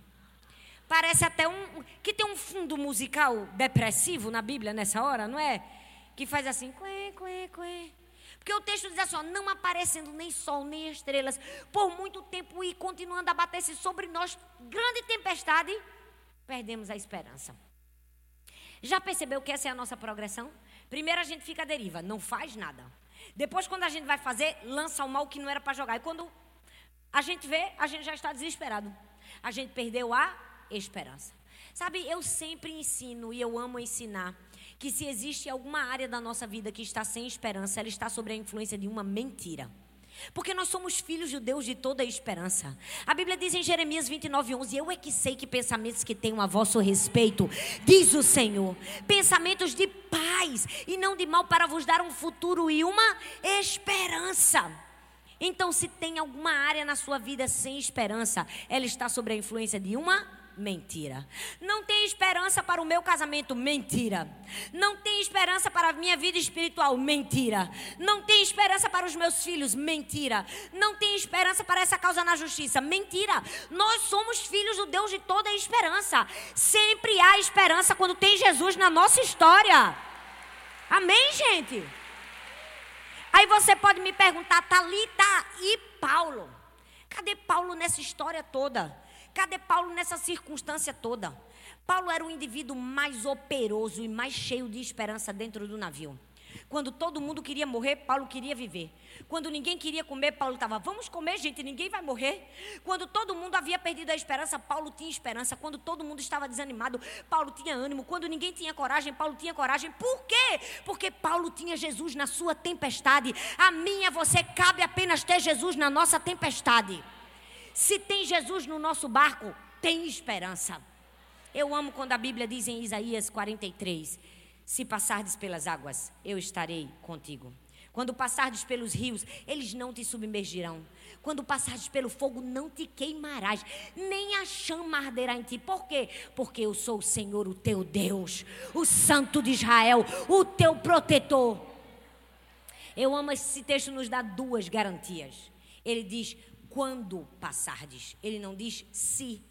Speaker 1: Parece até um. que tem um fundo musical depressivo na Bíblia nessa hora, não é? Que faz assim, quê, quê, quê. Porque o texto diz assim: ó, não aparecendo nem sol, nem estrelas, por muito tempo e continuando a bater-se sobre nós grande tempestade, perdemos a esperança. Já percebeu que essa é a nossa progressão? Primeiro a gente fica à deriva, não faz nada. Depois, quando a gente vai fazer, lança o mal que não era para jogar. E quando a gente vê, a gente já está desesperado. A gente perdeu a esperança. Sabe, eu sempre ensino e eu amo ensinar que se existe alguma área da nossa vida que está sem esperança, ela está sob a influência de uma mentira. Porque nós somos filhos de Deus de toda a esperança. A Bíblia diz em Jeremias 29, 11: Eu é que sei que pensamentos que tenho a vosso respeito, diz o Senhor, pensamentos de paz e não de mal para vos dar um futuro e uma esperança. Então, se tem alguma área na sua vida sem esperança, ela está sob a influência de uma Mentira. Não tem esperança para o meu casamento? Mentira. Não tem esperança para a minha vida espiritual? Mentira. Não tem esperança para os meus filhos? Mentira. Não tem esperança para essa causa na justiça? Mentira. Nós somos filhos do Deus de toda esperança. Sempre há esperança quando tem Jesus na nossa história. Amém, gente? Aí você pode me perguntar, Talita e Paulo? Cadê Paulo nessa história toda? Cadê Paulo nessa circunstância toda? Paulo era o indivíduo mais operoso e mais cheio de esperança dentro do navio. Quando todo mundo queria morrer, Paulo queria viver. Quando ninguém queria comer, Paulo estava, vamos comer, gente, ninguém vai morrer. Quando todo mundo havia perdido a esperança, Paulo tinha esperança. Quando todo mundo estava desanimado, Paulo tinha ânimo. Quando ninguém tinha coragem, Paulo tinha coragem. Por quê? Porque Paulo tinha Jesus na sua tempestade. A minha, você cabe apenas ter Jesus na nossa tempestade. Se tem Jesus no nosso barco, tem esperança. Eu amo quando a Bíblia diz em Isaías 43: Se passardes pelas águas, eu estarei contigo. Quando passardes pelos rios, eles não te submergirão. Quando passares pelo fogo, não te queimarás, nem a chama arderá em ti. Por quê? Porque eu sou o Senhor, o teu Deus, o Santo de Israel, o teu protetor. Eu amo esse texto, nos dá duas garantias. Ele diz: quando passardes. Ele não diz se.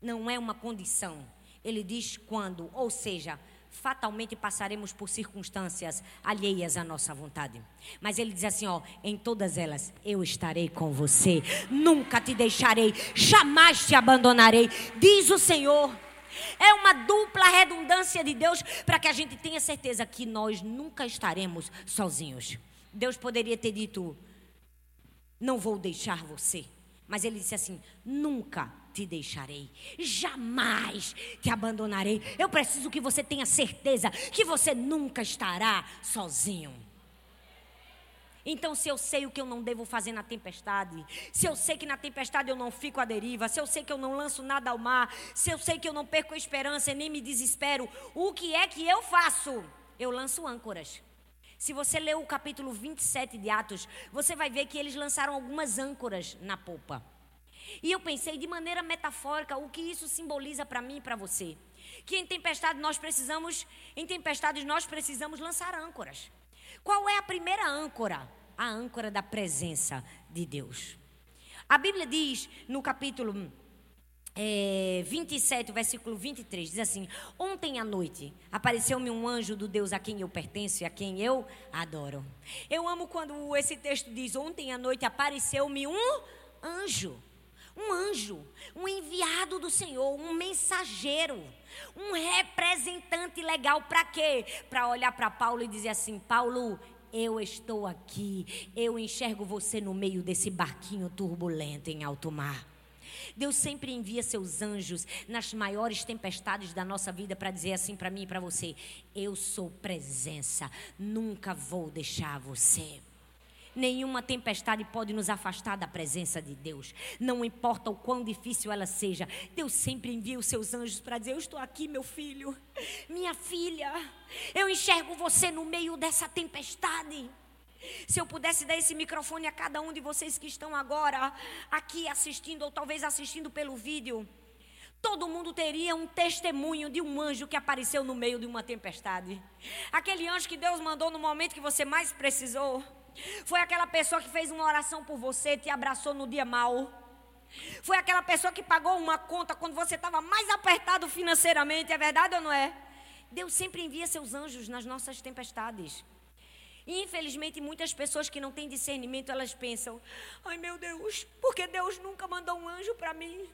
Speaker 1: Não é uma condição. Ele diz quando. Ou seja, fatalmente passaremos por circunstâncias alheias à nossa vontade. Mas ele diz assim, ó, em todas elas eu estarei com você, nunca te deixarei, jamais te abandonarei, diz o Senhor. É uma dupla redundância de Deus para que a gente tenha certeza que nós nunca estaremos sozinhos. Deus poderia ter dito: não vou deixar você. Mas ele disse assim: nunca te deixarei, jamais te abandonarei. Eu preciso que você tenha certeza que você nunca estará sozinho. Então, se eu sei o que eu não devo fazer na tempestade, se eu sei que na tempestade eu não fico à deriva, se eu sei que eu não lanço nada ao mar, se eu sei que eu não perco a esperança e nem me desespero, o que é que eu faço? Eu lanço âncoras. Se você ler o capítulo 27 de Atos, você vai ver que eles lançaram algumas âncoras na polpa. E eu pensei de maneira metafórica o que isso simboliza para mim e para você. Que em tempestade nós precisamos, em tempestades nós precisamos lançar âncoras. Qual é a primeira âncora? A âncora da presença de Deus. A Bíblia diz no capítulo é, 27, versículo 23, diz assim: Ontem à noite apareceu-me um anjo do Deus a quem eu pertenço e a quem eu adoro. Eu amo quando esse texto diz: Ontem à noite apareceu-me um anjo. Um anjo, um enviado do Senhor, um mensageiro, um representante legal para quê? Para olhar para Paulo e dizer assim: Paulo, eu estou aqui, eu enxergo você no meio desse barquinho turbulento em alto mar. Deus sempre envia seus anjos nas maiores tempestades da nossa vida para dizer assim para mim e para você: Eu sou presença, nunca vou deixar você. Nenhuma tempestade pode nos afastar da presença de Deus. Não importa o quão difícil ela seja, Deus sempre envia os seus anjos para dizer: Eu estou aqui, meu filho, minha filha. Eu enxergo você no meio dessa tempestade. Se eu pudesse dar esse microfone a cada um de vocês que estão agora aqui assistindo, ou talvez assistindo pelo vídeo, todo mundo teria um testemunho de um anjo que apareceu no meio de uma tempestade. Aquele anjo que Deus mandou no momento que você mais precisou. Foi aquela pessoa que fez uma oração por você, te abraçou no dia mal. Foi aquela pessoa que pagou uma conta quando você estava mais apertado financeiramente, é verdade ou não é? Deus sempre envia seus anjos nas nossas tempestades. E infelizmente muitas pessoas que não têm discernimento, elas pensam: "Ai meu Deus, porque Deus nunca mandou um anjo para mim?"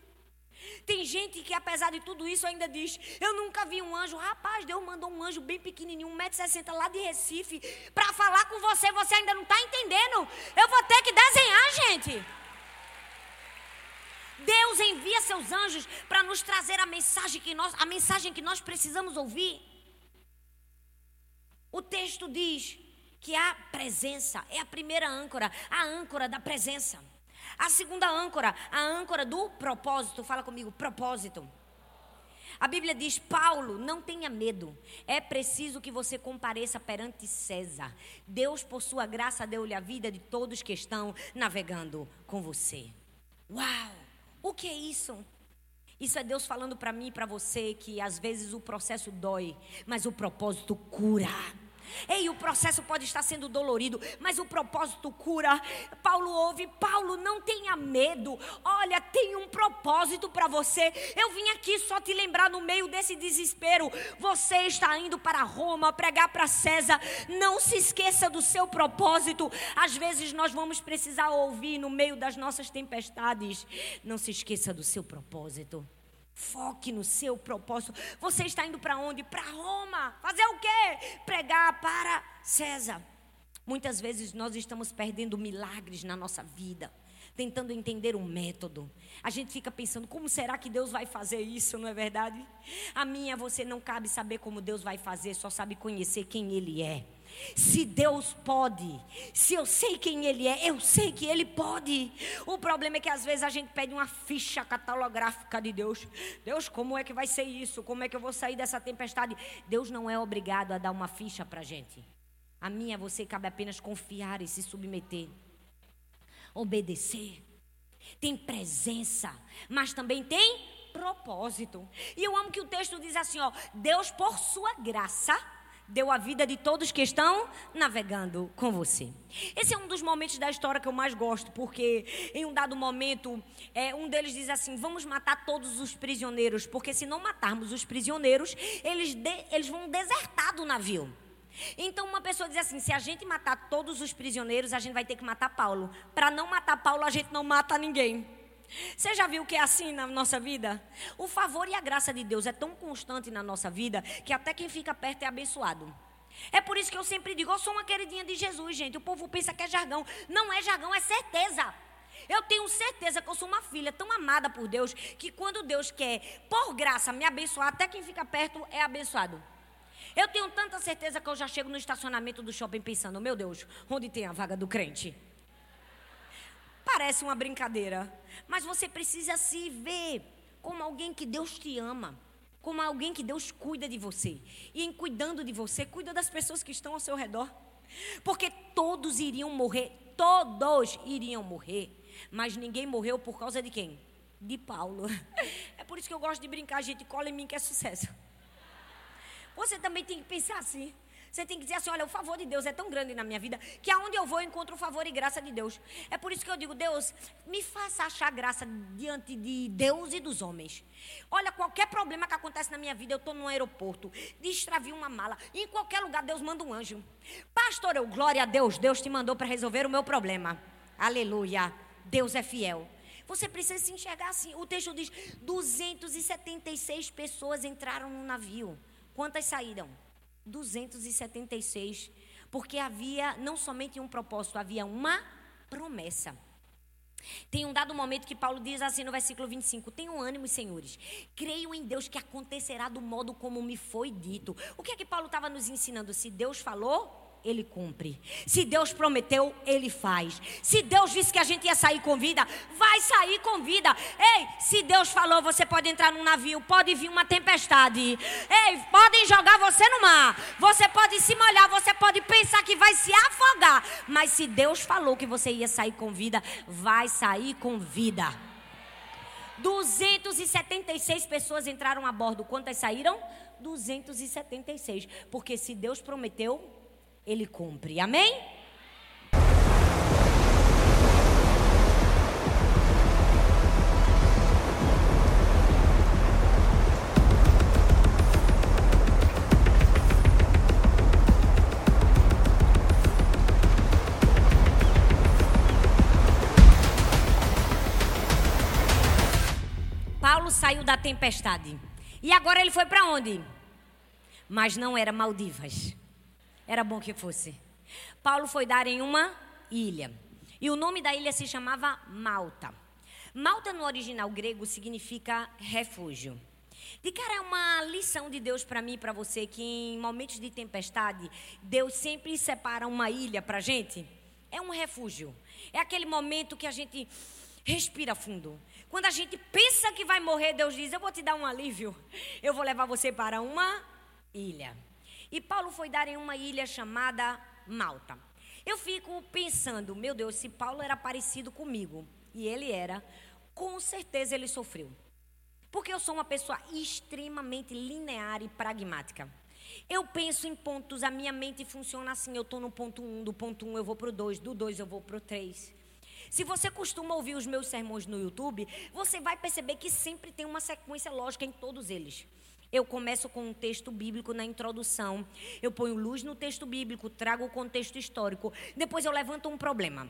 Speaker 1: Tem gente que, apesar de tudo isso, ainda diz: Eu nunca vi um anjo. Rapaz, Deus mandou um anjo bem pequenininho, 1,60m lá de Recife, para falar com você. Você ainda não está entendendo? Eu vou ter que desenhar, gente. Deus envia seus anjos para nos trazer a mensagem que nós, a mensagem que nós precisamos ouvir. O texto diz que a presença é a primeira âncora, a âncora da presença. A segunda âncora, a âncora do propósito. Fala comigo, propósito. A Bíblia diz: Paulo, não tenha medo. É preciso que você compareça perante César. Deus, por sua graça, deu-lhe a vida de todos que estão navegando com você. Uau! O que é isso? Isso é Deus falando para mim e para você que às vezes o processo dói, mas o propósito cura. Ei, o processo pode estar sendo dolorido, mas o propósito cura. Paulo ouve, Paulo, não tenha medo. Olha, tem um propósito para você. Eu vim aqui só te lembrar no meio desse desespero. Você está indo para Roma pregar para César. Não se esqueça do seu propósito. Às vezes nós vamos precisar ouvir no meio das nossas tempestades. Não se esqueça do seu propósito. Foque no seu propósito. Você está indo para onde? Para Roma. Fazer o quê? Pregar para César. Muitas vezes nós estamos perdendo milagres na nossa vida, tentando entender um método. A gente fica pensando, como será que Deus vai fazer isso, não é verdade? A minha, você não cabe saber como Deus vai fazer, só sabe conhecer quem Ele é. Se Deus pode, se eu sei quem Ele é, eu sei que Ele pode. O problema é que às vezes a gente pede uma ficha catalográfica de Deus. Deus, como é que vai ser isso? Como é que eu vou sair dessa tempestade? Deus não é obrigado a dar uma ficha para a gente. A minha, você cabe apenas confiar e se submeter, obedecer. Tem presença, mas também tem propósito. E eu amo que o texto diz assim: ó, Deus, por sua graça, deu a vida de todos que estão navegando com você. Esse é um dos momentos da história que eu mais gosto, porque em um dado momento, é, um deles diz assim: vamos matar todos os prisioneiros, porque se não matarmos os prisioneiros, eles, de, eles vão desertar do navio. Então uma pessoa diz assim: se a gente matar todos os prisioneiros, a gente vai ter que matar Paulo. Para não matar Paulo, a gente não mata ninguém. Você já viu que é assim na nossa vida? O favor e a graça de Deus é tão constante na nossa vida que até quem fica perto é abençoado. É por isso que eu sempre digo, eu sou uma queridinha de Jesus, gente. O povo pensa que é jargão. Não é jargão, é certeza. Eu tenho certeza que eu sou uma filha tão amada por Deus que quando Deus quer, por graça, me abençoar, até quem fica perto é abençoado. Eu tenho tanta certeza que eu já chego no estacionamento do shopping pensando, meu Deus, onde tem a vaga do crente? Parece uma brincadeira, mas você precisa se ver como alguém que Deus te ama, como alguém que Deus cuida de você. E em cuidando de você, cuida das pessoas que estão ao seu redor. Porque todos iriam morrer, todos iriam morrer, mas ninguém morreu por causa de quem? De Paulo. É por isso que eu gosto de brincar, gente, cola em mim que é sucesso. Você também tem que pensar assim. Você tem que dizer assim: olha, o favor de Deus é tão grande na minha vida que aonde eu vou eu encontro o favor e graça de Deus. É por isso que eu digo: Deus, me faça achar graça diante de Deus e dos homens. Olha, qualquer problema que acontece na minha vida, eu estou no aeroporto, destravi uma mala, em qualquer lugar Deus manda um anjo. Pastor, eu, glória a Deus, Deus te mandou para resolver o meu problema. Aleluia. Deus é fiel. Você precisa se enxergar assim. O texto diz: 276 pessoas entraram no navio. Quantas saíram? 276, porque havia não somente um propósito, havia uma promessa. Tem um dado momento que Paulo diz assim no versículo 25: Tenham ânimo, senhores. Creio em Deus que acontecerá do modo como me foi dito. O que é que Paulo estava nos ensinando? Se Deus falou, ele cumpre. Se Deus prometeu, ele faz. Se Deus disse que a gente ia sair com vida, vai sair com vida. Ei, se Deus falou, você pode entrar num navio, pode vir uma tempestade. Ei, podem jogar você no mar. Você pode se molhar, você pode pensar que vai se afogar. Mas se Deus falou que você ia sair com vida, vai sair com vida. 276 pessoas entraram a bordo. Quantas saíram? 276. Porque se Deus prometeu, ele cumpre. Amém? Paulo saiu da tempestade. E agora ele foi para onde? Mas não era Maldivas. Era bom que fosse. Paulo foi dar em uma ilha. E o nome da ilha se chamava Malta. Malta no original grego significa refúgio. De cara, é uma lição de Deus para mim e para você que em momentos de tempestade, Deus sempre separa uma ilha para gente. É um refúgio. É aquele momento que a gente respira fundo. Quando a gente pensa que vai morrer, Deus diz: Eu vou te dar um alívio. Eu vou levar você para uma ilha. E Paulo foi dar em uma ilha chamada Malta. Eu fico pensando, meu Deus, se Paulo era parecido comigo, e ele era, com certeza ele sofreu. Porque eu sou uma pessoa extremamente linear e pragmática. Eu penso em pontos, a minha mente funciona assim. Eu estou no ponto 1, um, do ponto 1 um eu vou para o 2, do 2 eu vou para o 3. Se você costuma ouvir os meus sermões no YouTube, você vai perceber que sempre tem uma sequência lógica em todos eles. Eu começo com um texto bíblico na introdução, eu ponho luz no texto bíblico, trago o contexto histórico, depois eu levanto um problema.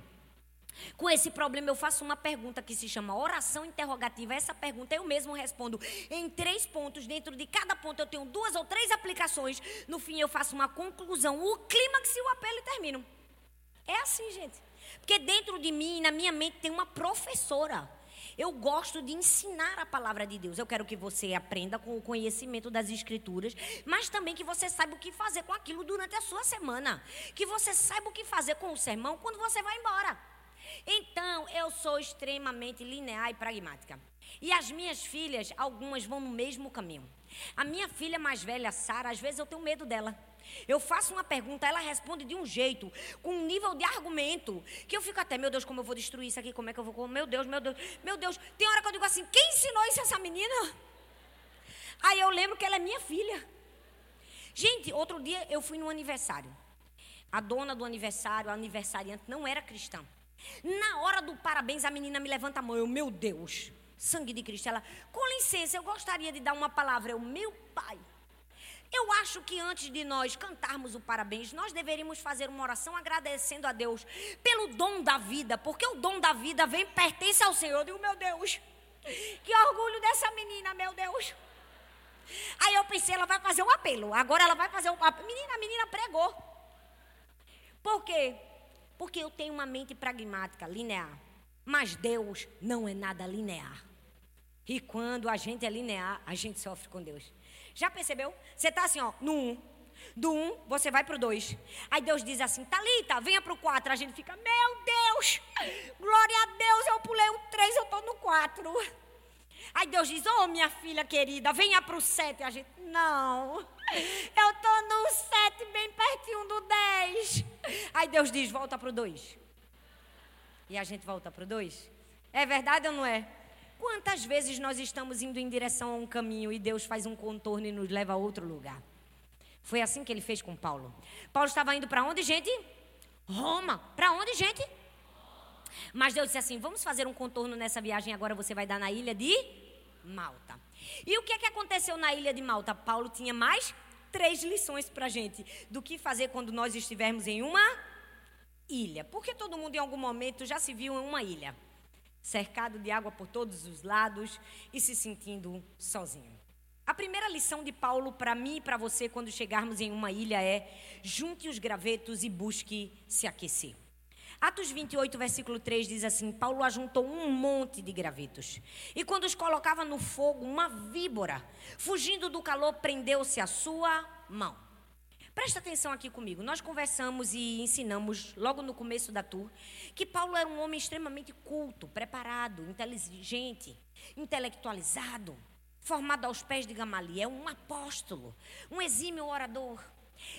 Speaker 1: Com esse problema, eu faço uma pergunta que se chama oração interrogativa. Essa pergunta eu mesmo respondo em três pontos. Dentro de cada ponto, eu tenho duas ou três aplicações. No fim, eu faço uma conclusão, o clímax e o apelo e termino. É assim, gente. Porque dentro de mim, na minha mente, tem uma professora. Eu gosto de ensinar a palavra de Deus. Eu quero que você aprenda com o conhecimento das Escrituras, mas também que você saiba o que fazer com aquilo durante a sua semana. Que você saiba o que fazer com o sermão quando você vai embora. Então, eu sou extremamente linear e pragmática. E as minhas filhas, algumas vão no mesmo caminho. A minha filha mais velha, Sara, às vezes eu tenho medo dela. Eu faço uma pergunta, ela responde de um jeito, com um nível de argumento, que eu fico até, meu Deus, como eu vou destruir isso aqui? Como é que eu vou. Meu Deus, meu Deus, meu Deus. Tem hora que eu digo assim: quem ensinou isso a essa menina? Aí eu lembro que ela é minha filha. Gente, outro dia eu fui no aniversário. A dona do aniversário, a aniversariante, não era cristã. Na hora do parabéns, a menina me levanta a mão. Eu, meu Deus, sangue de Cristo. Ela, com licença, eu gostaria de dar uma palavra. Eu, meu pai. Eu acho que antes de nós cantarmos o parabéns, nós deveríamos fazer uma oração agradecendo a Deus pelo dom da vida, porque o dom da vida vem pertence ao Senhor. Eu digo, meu Deus, que orgulho dessa menina, meu Deus. Aí eu pensei, ela vai fazer um apelo. Agora ela vai fazer um apelo. Menina, a menina pregou. Por quê? Porque eu tenho uma mente pragmática, linear. Mas Deus não é nada linear. E quando a gente é linear, a gente sofre com Deus. Já percebeu? Você está assim, ó, no 1. Um. Do 1, um, você vai para o 2. Aí Deus diz assim, Talita, venha para o 4. A gente fica, meu Deus, glória a Deus, eu pulei o 3, eu estou no 4. Aí Deus diz, oh minha filha querida, venha para o 7. A gente, não, eu estou no 7, bem pertinho do 10. Aí Deus diz, volta para o 2. E a gente volta para o 2. É verdade ou não é? Quantas vezes nós estamos indo em direção a um caminho e Deus faz um contorno e nos leva a outro lugar? Foi assim que ele fez com Paulo. Paulo estava indo para onde, gente? Roma. Para onde, gente? Mas Deus disse assim: vamos fazer um contorno nessa viagem, agora você vai dar na ilha de Malta. E o que é que aconteceu na ilha de Malta? Paulo tinha mais três lições para a gente do que fazer quando nós estivermos em uma ilha. Porque todo mundo em algum momento já se viu em uma ilha cercado de água por todos os lados e se sentindo sozinho. A primeira lição de Paulo para mim e para você quando chegarmos em uma ilha é: junte os gravetos e busque se aquecer. Atos 28, versículo 3 diz assim: Paulo ajuntou um monte de gravetos. E quando os colocava no fogo, uma víbora, fugindo do calor, prendeu-se à sua mão. Presta atenção aqui comigo. Nós conversamos e ensinamos logo no começo da tour que Paulo era um homem extremamente culto, preparado, inteligente, intelectualizado, formado aos pés de Gamaliel, um apóstolo, um exímio orador.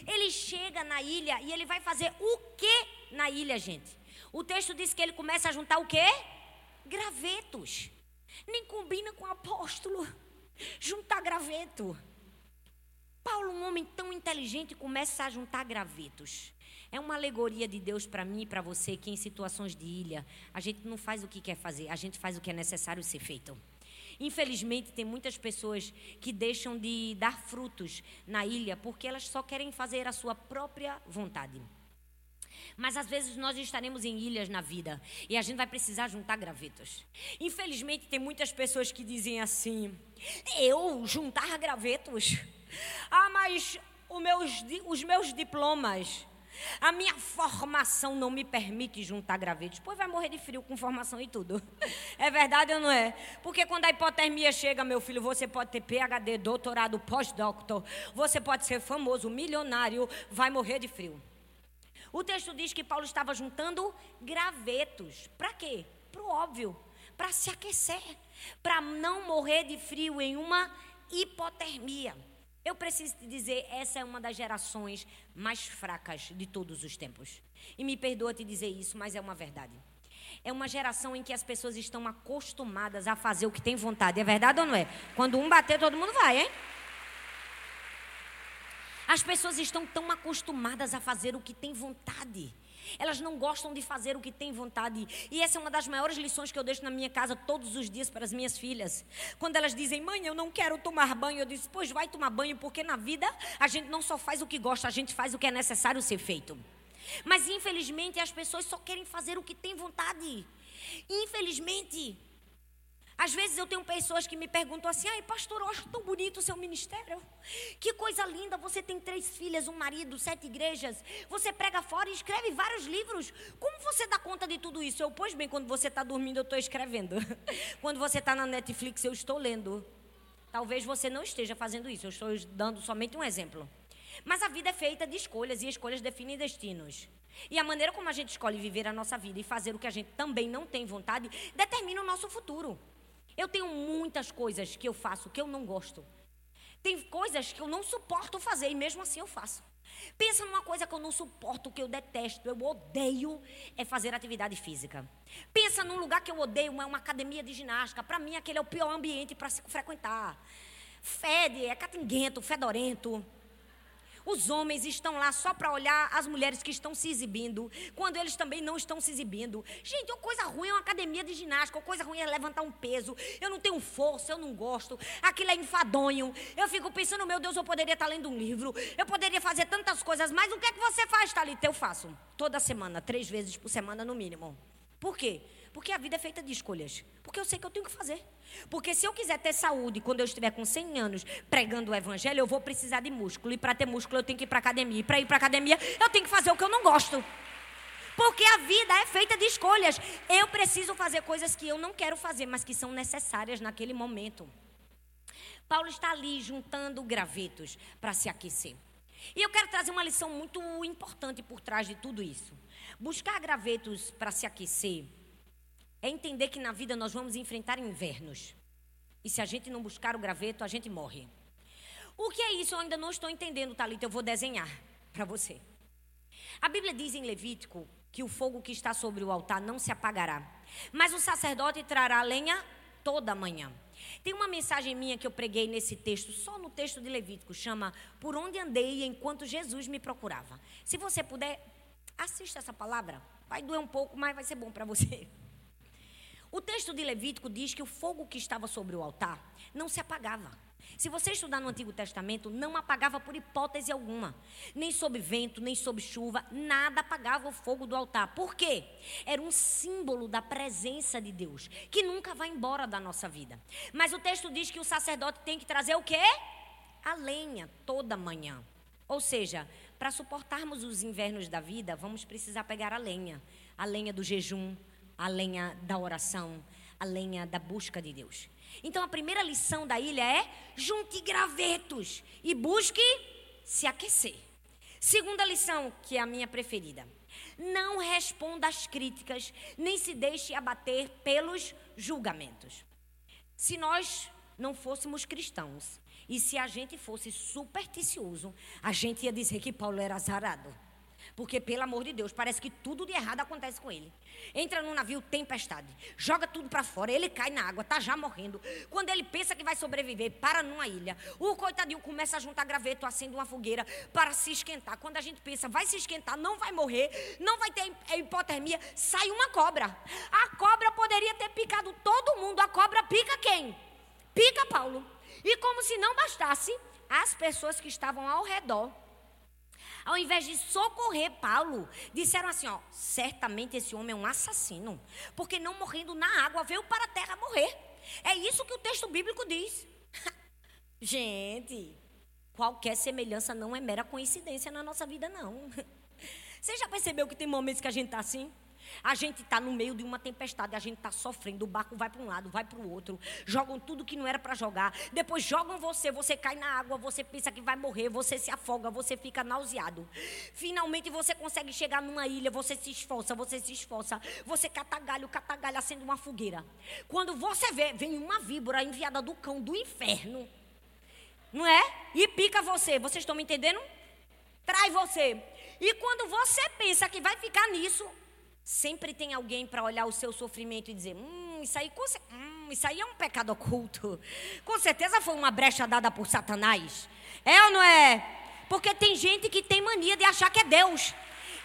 Speaker 1: Ele chega na ilha e ele vai fazer o que na ilha, gente? O texto diz que ele começa a juntar o quê? Gravetos. Nem combina com apóstolo. Juntar graveto. Paulo, um homem tão inteligente, começa a juntar gravetos. É uma alegoria de Deus para mim e para você que em situações de ilha, a gente não faz o que quer fazer, a gente faz o que é necessário ser feito. Infelizmente, tem muitas pessoas que deixam de dar frutos na ilha porque elas só querem fazer a sua própria vontade. Mas às vezes nós estaremos em ilhas na vida e a gente vai precisar juntar gravetos. Infelizmente, tem muitas pessoas que dizem assim: eu juntar gravetos? Ah, mas meus, os meus diplomas, a minha formação não me permite juntar gravetos. Pois vai morrer de frio com formação e tudo. É verdade ou não é? Porque quando a hipotermia chega, meu filho, você pode ter PhD, doutorado, pós-doctor, você pode ser famoso, milionário, vai morrer de frio. O texto diz que Paulo estava juntando gravetos. Para quê? Para o óbvio. Para se aquecer. Para não morrer de frio em uma hipotermia. Eu preciso te dizer, essa é uma das gerações mais fracas de todos os tempos. E me perdoa te dizer isso, mas é uma verdade. É uma geração em que as pessoas estão acostumadas a fazer o que tem vontade. É verdade ou não é? Quando um bater, todo mundo vai, hein? As pessoas estão tão acostumadas a fazer o que tem vontade. Elas não gostam de fazer o que têm vontade. E essa é uma das maiores lições que eu deixo na minha casa todos os dias para as minhas filhas. Quando elas dizem, mãe, eu não quero tomar banho, eu disse, pois vai tomar banho, porque na vida a gente não só faz o que gosta, a gente faz o que é necessário ser feito. Mas infelizmente as pessoas só querem fazer o que têm vontade. Infelizmente. Às vezes eu tenho pessoas que me perguntam assim: ai, pastor, eu acho tão bonito o seu ministério. Que coisa linda, você tem três filhas, um marido, sete igrejas. Você prega fora e escreve vários livros. Como você dá conta de tudo isso? Eu, pois bem, quando você está dormindo, eu estou escrevendo. Quando você está na Netflix, eu estou lendo. Talvez você não esteja fazendo isso, eu estou dando somente um exemplo. Mas a vida é feita de escolhas e escolhas definem destinos. E a maneira como a gente escolhe viver a nossa vida e fazer o que a gente também não tem vontade determina o nosso futuro. Eu tenho muitas coisas que eu faço que eu não gosto. Tem coisas que eu não suporto fazer e mesmo assim eu faço. Pensa numa coisa que eu não suporto, que eu detesto, eu odeio, é fazer atividade física. Pensa num lugar que eu odeio, uma, uma academia de ginástica. Para mim, aquele é o pior ambiente para se frequentar. Fede, é catinguento, fedorento. Os homens estão lá só para olhar as mulheres que estão se exibindo, quando eles também não estão se exibindo. Gente, uma coisa ruim é uma academia de ginástica, uma coisa ruim é levantar um peso. Eu não tenho força, eu não gosto. Aquilo é enfadonho. Eu fico pensando, meu Deus, eu poderia estar lendo um livro, eu poderia fazer tantas coisas, mas o que é que você faz, Thalita? Eu faço. Toda semana, três vezes por semana no mínimo. Por quê? Porque a vida é feita de escolhas. Porque eu sei que eu tenho que fazer. Porque se eu quiser ter saúde quando eu estiver com 100 anos pregando o evangelho, eu vou precisar de músculo. E para ter músculo, eu tenho que ir para academia. E para ir para academia, eu tenho que fazer o que eu não gosto. Porque a vida é feita de escolhas. Eu preciso fazer coisas que eu não quero fazer, mas que são necessárias naquele momento. Paulo está ali juntando gravetos para se aquecer. E eu quero trazer uma lição muito importante por trás de tudo isso. Buscar gravetos para se aquecer é entender que na vida nós vamos enfrentar invernos. E se a gente não buscar o graveto, a gente morre. O que é isso? Eu ainda não estou entendendo, Talita. Eu vou desenhar para você. A Bíblia diz em Levítico que o fogo que está sobre o altar não se apagará, mas o sacerdote trará lenha toda manhã. Tem uma mensagem minha que eu preguei nesse texto, só no texto de Levítico, chama Por onde andei enquanto Jesus me procurava. Se você puder, assista essa palavra. Vai doer um pouco, mas vai ser bom para você. O texto de Levítico diz que o fogo que estava sobre o altar não se apagava. Se você estudar no Antigo Testamento, não apagava por hipótese alguma. Nem sob vento, nem sob chuva, nada apagava o fogo do altar. Por quê? Era um símbolo da presença de Deus, que nunca vai embora da nossa vida. Mas o texto diz que o sacerdote tem que trazer o quê? A lenha toda manhã. Ou seja, para suportarmos os invernos da vida, vamos precisar pegar a lenha. A lenha do jejum, a lenha da oração, a lenha da busca de Deus. Então a primeira lição da ilha é junte gravetos e busque se aquecer. Segunda lição, que é a minha preferida. Não responda às críticas, nem se deixe abater pelos julgamentos. Se nós não fôssemos cristãos e se a gente fosse supersticioso, a gente ia dizer que Paulo era azarado. Porque, pelo amor de Deus, parece que tudo de errado acontece com ele. Entra no navio, tempestade. Joga tudo para fora. Ele cai na água, tá já morrendo. Quando ele pensa que vai sobreviver, para numa ilha. O coitadinho começa a juntar graveto, acende uma fogueira para se esquentar. Quando a gente pensa, vai se esquentar, não vai morrer, não vai ter hipotermia, sai uma cobra. A cobra poderia ter picado todo mundo. A cobra pica quem? Pica Paulo. E como se não bastasse, as pessoas que estavam ao redor ao invés de socorrer Paulo, disseram assim: ó, certamente esse homem é um assassino, porque não morrendo na água veio para a terra morrer. É isso que o texto bíblico diz. Gente, qualquer semelhança não é mera coincidência na nossa vida, não. Você já percebeu que tem momentos que a gente está assim? A gente está no meio de uma tempestade, a gente está sofrendo, o barco vai para um lado, vai para o outro, jogam tudo que não era para jogar, depois jogam você, você cai na água, você pensa que vai morrer, você se afoga, você fica nauseado. Finalmente você consegue chegar numa ilha, você se esforça, você se esforça, você cata galho, cata galho, acende uma fogueira. Quando você vê, vem uma víbora enviada do cão do inferno, não é? E pica você, vocês estão me entendendo? Trai você. E quando você pensa que vai ficar nisso, Sempre tem alguém para olhar o seu sofrimento e dizer: hum, isso aí, hum, isso aí é um pecado oculto. Com certeza foi uma brecha dada por Satanás. É ou não é? Porque tem gente que tem mania de achar que é Deus.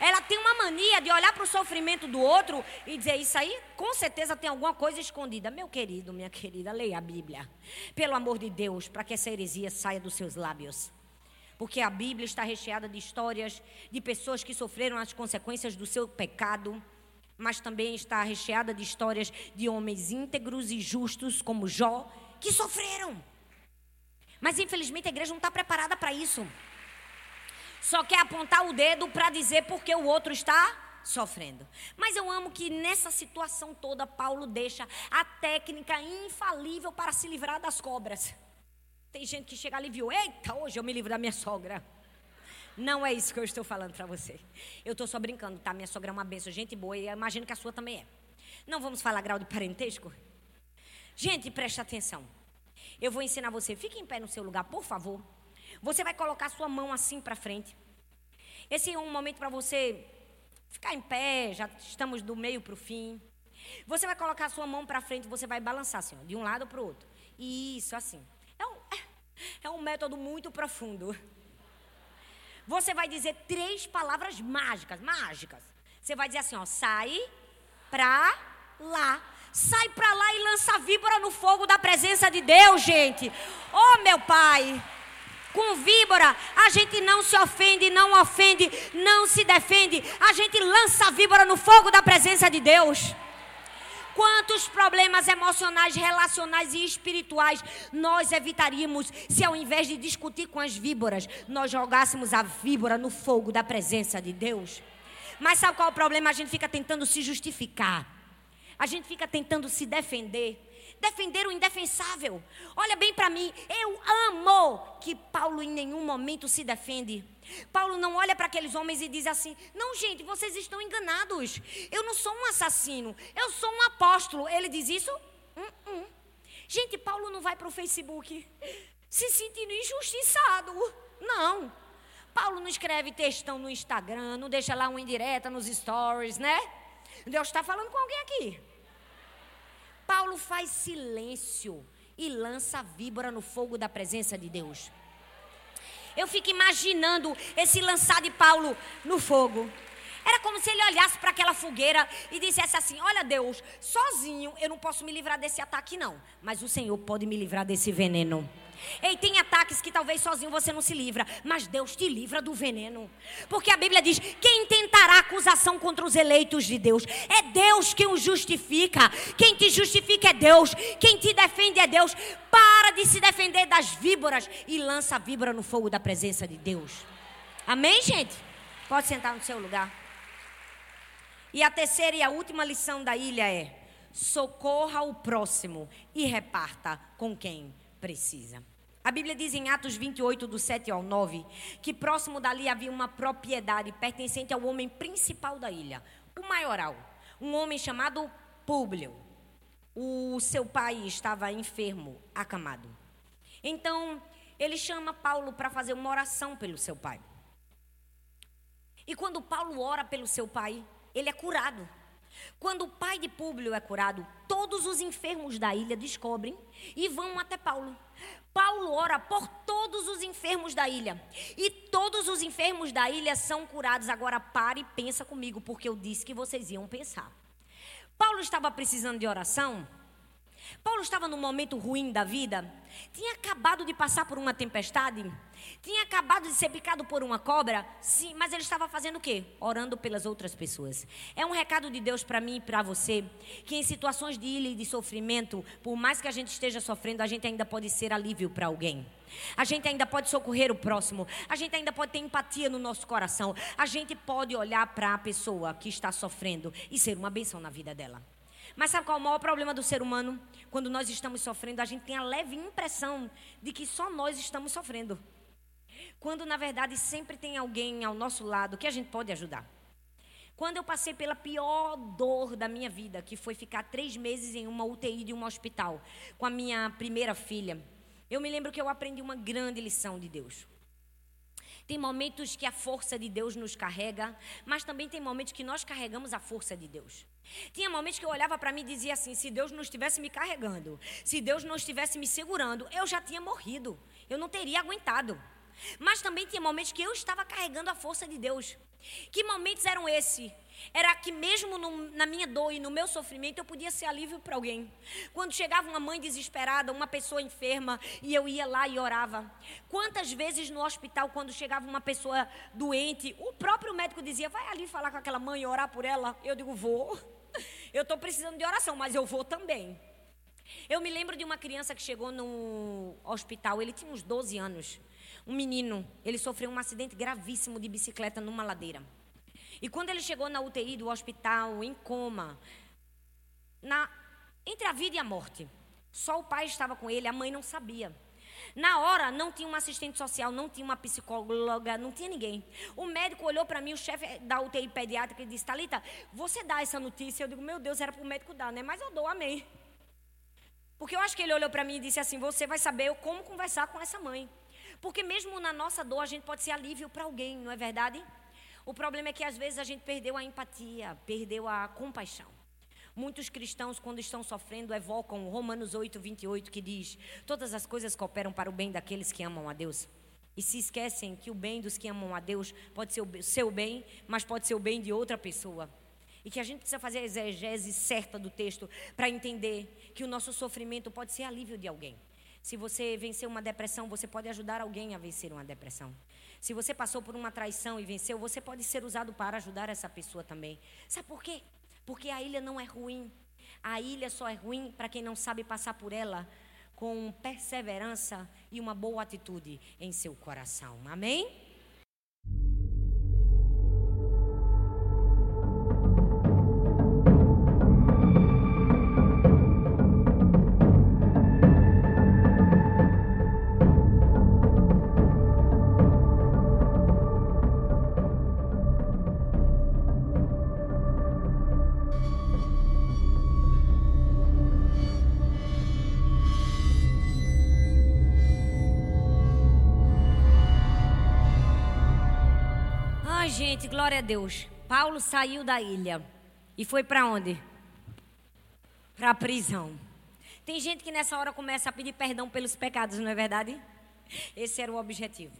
Speaker 1: Ela tem uma mania de olhar para o sofrimento do outro e dizer: Isso aí, com certeza tem alguma coisa escondida. Meu querido, minha querida, leia a Bíblia. Pelo amor de Deus, para que essa heresia saia dos seus lábios. Porque a Bíblia está recheada de histórias de pessoas que sofreram as consequências do seu pecado mas também está recheada de histórias de homens íntegros e justos como Jó, que sofreram. Mas infelizmente a igreja não está preparada para isso. Só quer apontar o dedo para dizer porque o outro está sofrendo. Mas eu amo que nessa situação toda Paulo deixa a técnica infalível para se livrar das cobras. Tem gente que chega ali e viu, eita, hoje eu me livro da minha sogra. Não é isso que eu estou falando para você. Eu estou só brincando, tá? Minha sogra é uma benção, gente boa, e imagino que a sua também é. Não vamos falar grau de parentesco? Gente, preste atenção. Eu vou ensinar você. Fique em pé no seu lugar, por favor. Você vai colocar sua mão assim para frente. Esse é um momento para você ficar em pé, já estamos do meio para o fim. Você vai colocar sua mão para frente, você vai balançar assim, ó, de um lado para o outro. Isso, assim. É um, é um método muito profundo. Você vai dizer três palavras mágicas, mágicas. Você vai dizer assim, ó, sai pra lá. Sai pra lá e lança víbora no fogo da presença de Deus, gente. Oh, meu Pai. Com víbora, a gente não se ofende, não ofende, não se defende. A gente lança víbora no fogo da presença de Deus. Quantos problemas emocionais, relacionais e espirituais nós evitaríamos se ao invés de discutir com as víboras, nós jogássemos a víbora no fogo da presença de Deus? Mas sabe qual é o problema? A gente fica tentando se justificar. A gente fica tentando se defender. Defender o indefensável. Olha bem para mim, eu amo que Paulo em nenhum momento se defende. Paulo não olha para aqueles homens e diz assim: Não, gente, vocês estão enganados. Eu não sou um assassino, eu sou um apóstolo. Ele diz isso? Hum, hum. Gente, Paulo não vai para o Facebook se sentindo injustiçado. Não. Paulo não escreve textão no Instagram, não deixa lá uma indireta nos stories, né? Deus está falando com alguém aqui. Paulo faz silêncio e lança a víbora no fogo da presença de Deus. Eu fico imaginando esse lançar de Paulo no fogo. Era como se ele olhasse para aquela fogueira e dissesse assim: Olha, Deus, sozinho eu não posso me livrar desse ataque, não. Mas o Senhor pode me livrar desse veneno. Ei, tem ataques que talvez sozinho você não se livra, mas Deus te livra do veneno. Porque a Bíblia diz: quem tentará acusação contra os eleitos de Deus? É Deus quem os justifica. Quem te justifica é Deus. Quem te defende é Deus. Para de se defender das víboras e lança a víbora no fogo da presença de Deus. Amém, gente? Pode sentar no seu lugar. E a terceira e a última lição da ilha é: socorra o próximo e reparta com quem precisa. A Bíblia diz em Atos 28, do 7 ao 9, que próximo dali havia uma propriedade pertencente ao homem principal da ilha, o maioral, um homem chamado Públio. O seu pai estava enfermo, acamado. Então, ele chama Paulo para fazer uma oração pelo seu pai. E quando Paulo ora pelo seu pai, ele é curado. Quando o pai de Públio é curado, todos os enfermos da ilha descobrem e vão até Paulo. Paulo ora por todos os enfermos da ilha. E todos os enfermos da ilha são curados. Agora pare e pensa comigo, porque eu disse que vocês iam pensar. Paulo estava precisando de oração? Paulo estava num momento ruim da vida, tinha acabado de passar por uma tempestade, tinha acabado de ser picado por uma cobra, sim, mas ele estava fazendo o quê? Orando pelas outras pessoas. É um recado de Deus para mim e para você, que em situações de ilha e de sofrimento, por mais que a gente esteja sofrendo, a gente ainda pode ser alívio para alguém. A gente ainda pode socorrer o próximo. A gente ainda pode ter empatia no nosso coração. A gente pode olhar para a pessoa que está sofrendo e ser uma bênção na vida dela. Mas sabe qual é o maior problema do ser humano? Quando nós estamos sofrendo, a gente tem a leve impressão de que só nós estamos sofrendo. Quando na verdade sempre tem alguém ao nosso lado que a gente pode ajudar. Quando eu passei pela pior dor da minha vida, que foi ficar três meses em uma UTI de um hospital com a minha primeira filha, eu me lembro que eu aprendi uma grande lição de Deus. Tem momentos que a força de Deus nos carrega, mas também tem momentos que nós carregamos a força de Deus. Tinha momentos que eu olhava para mim e dizia assim: se Deus não estivesse me carregando, se Deus não estivesse me segurando, eu já tinha morrido, eu não teria aguentado. Mas também tinha momentos que eu estava carregando a força de Deus. Que momentos eram esses? Era que mesmo no, na minha dor e no meu sofrimento eu podia ser alívio para alguém. Quando chegava uma mãe desesperada, uma pessoa enferma, e eu ia lá e orava. Quantas vezes no hospital, quando chegava uma pessoa doente, o próprio médico dizia: vai ali falar com aquela mãe e orar por ela. Eu digo: vou. Eu estou precisando de oração, mas eu vou também. Eu me lembro de uma criança que chegou no hospital, ele tinha uns 12 anos. Um menino, ele sofreu um acidente gravíssimo de bicicleta numa ladeira. E quando ele chegou na UTI do hospital, em coma, na, entre a vida e a morte, só o pai estava com ele, a mãe não sabia. Na hora, não tinha uma assistente social, não tinha uma psicóloga, não tinha ninguém. O médico olhou para mim, o chefe da UTI pediátrica, e disse: Talita, você dá essa notícia? Eu digo: Meu Deus, era para o médico dar, né? Mas eu dou, amém. Porque eu acho que ele olhou para mim e disse assim: Você vai saber como conversar com essa mãe. Porque mesmo na nossa dor, a gente pode ser alívio para alguém, não é verdade? O problema é que às vezes a gente perdeu a empatia, perdeu a compaixão. Muitos cristãos, quando estão sofrendo, evocam Romanos 8, 28, que diz: Todas as coisas cooperam para o bem daqueles que amam a Deus. E se esquecem que o bem dos que amam a Deus pode ser o seu bem, mas pode ser o bem de outra pessoa. E que a gente precisa fazer a exegese certa do texto para entender que o nosso sofrimento pode ser alívio de alguém. Se você venceu uma depressão, você pode ajudar alguém a vencer uma depressão. Se você passou por uma traição e venceu, você pode ser usado para ajudar essa pessoa também. Sabe por quê? Porque a ilha não é ruim. A ilha só é ruim para quem não sabe passar por ela com perseverança e uma boa atitude em seu coração. Amém? Deus. Paulo saiu da ilha e foi para onde? Para a prisão. Tem gente que nessa hora começa a pedir perdão pelos pecados, não é verdade? Esse era o objetivo.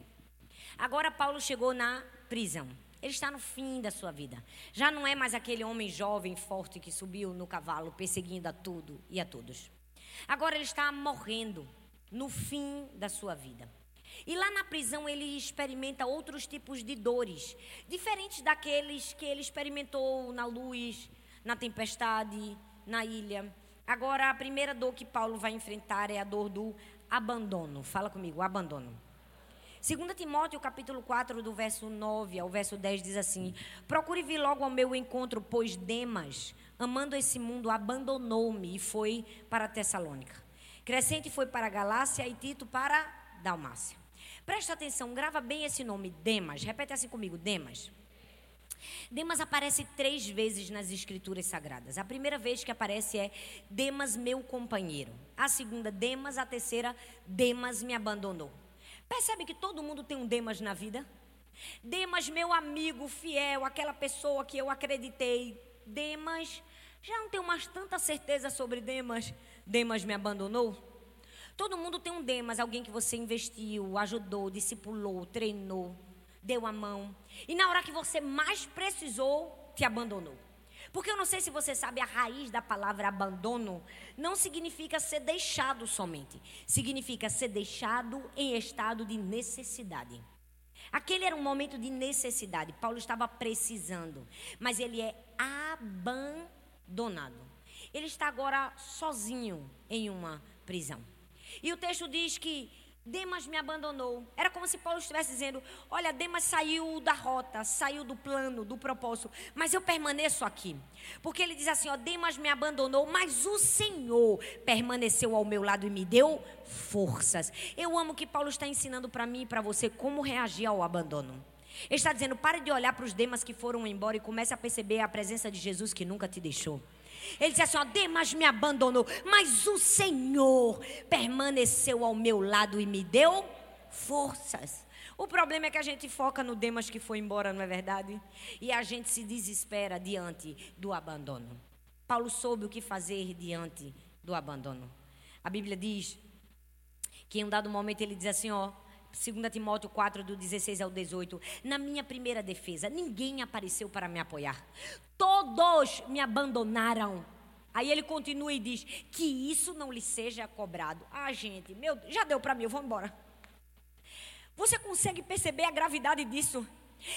Speaker 1: Agora Paulo chegou na prisão. Ele está no fim da sua vida. Já não é mais aquele homem jovem, forte que subiu no cavalo perseguindo a tudo e a todos. Agora ele está morrendo no fim da sua vida. E lá na prisão ele experimenta outros tipos de dores, diferentes daqueles que ele experimentou na luz, na tempestade, na ilha. Agora, a primeira dor que Paulo vai enfrentar é a dor do abandono. Fala comigo, abandono. 2 Timóteo, capítulo 4, do verso 9 ao verso 10, diz assim: Procure vir logo ao meu encontro, pois Demas, amando esse mundo, abandonou-me e foi para Tessalônica. Crescente foi para Galácia e Tito para Dalmácia. Presta atenção, grava bem esse nome, Demas. Repete assim comigo, Demas. Demas aparece três vezes nas escrituras sagradas. A primeira vez que aparece é Demas, meu companheiro. A segunda, Demas. A terceira, Demas me abandonou. Percebe que todo mundo tem um Demas na vida? Demas, meu amigo fiel, aquela pessoa que eu acreditei. Demas, já não tenho mais tanta certeza sobre Demas. Demas me abandonou? Todo mundo tem um Demas, alguém que você investiu, ajudou, discipulou, treinou, deu a mão. E na hora que você mais precisou, te abandonou. Porque eu não sei se você sabe, a raiz da palavra abandono não significa ser deixado somente. Significa ser deixado em estado de necessidade. Aquele era um momento de necessidade. Paulo estava precisando. Mas ele é abandonado. Ele está agora sozinho em uma prisão. E o texto diz que Demas me abandonou. Era como se Paulo estivesse dizendo: Olha, Demas saiu da rota, saiu do plano, do propósito, mas eu permaneço aqui. Porque ele diz assim: Ó, Demas me abandonou, mas o Senhor permaneceu ao meu lado e me deu forças. Eu amo que Paulo está ensinando para mim e para você como reagir ao abandono. Ele está dizendo: pare de olhar para os Demas que foram embora e comece a perceber a presença de Jesus que nunca te deixou. Ele disse assim: ó, Demas me abandonou, mas o Senhor permaneceu ao meu lado e me deu forças. O problema é que a gente foca no Demas que foi embora, não é verdade? E a gente se desespera diante do abandono. Paulo soube o que fazer diante do abandono. A Bíblia diz que em um dado momento ele diz assim, ó, 2 Timóteo 4, do 16 ao 18. Na minha primeira defesa, ninguém apareceu para me apoiar. Todos me abandonaram. Aí ele continua e diz: Que isso não lhe seja cobrado. Ah, gente, meu, já deu para mim, eu vou embora. Você consegue perceber a gravidade disso?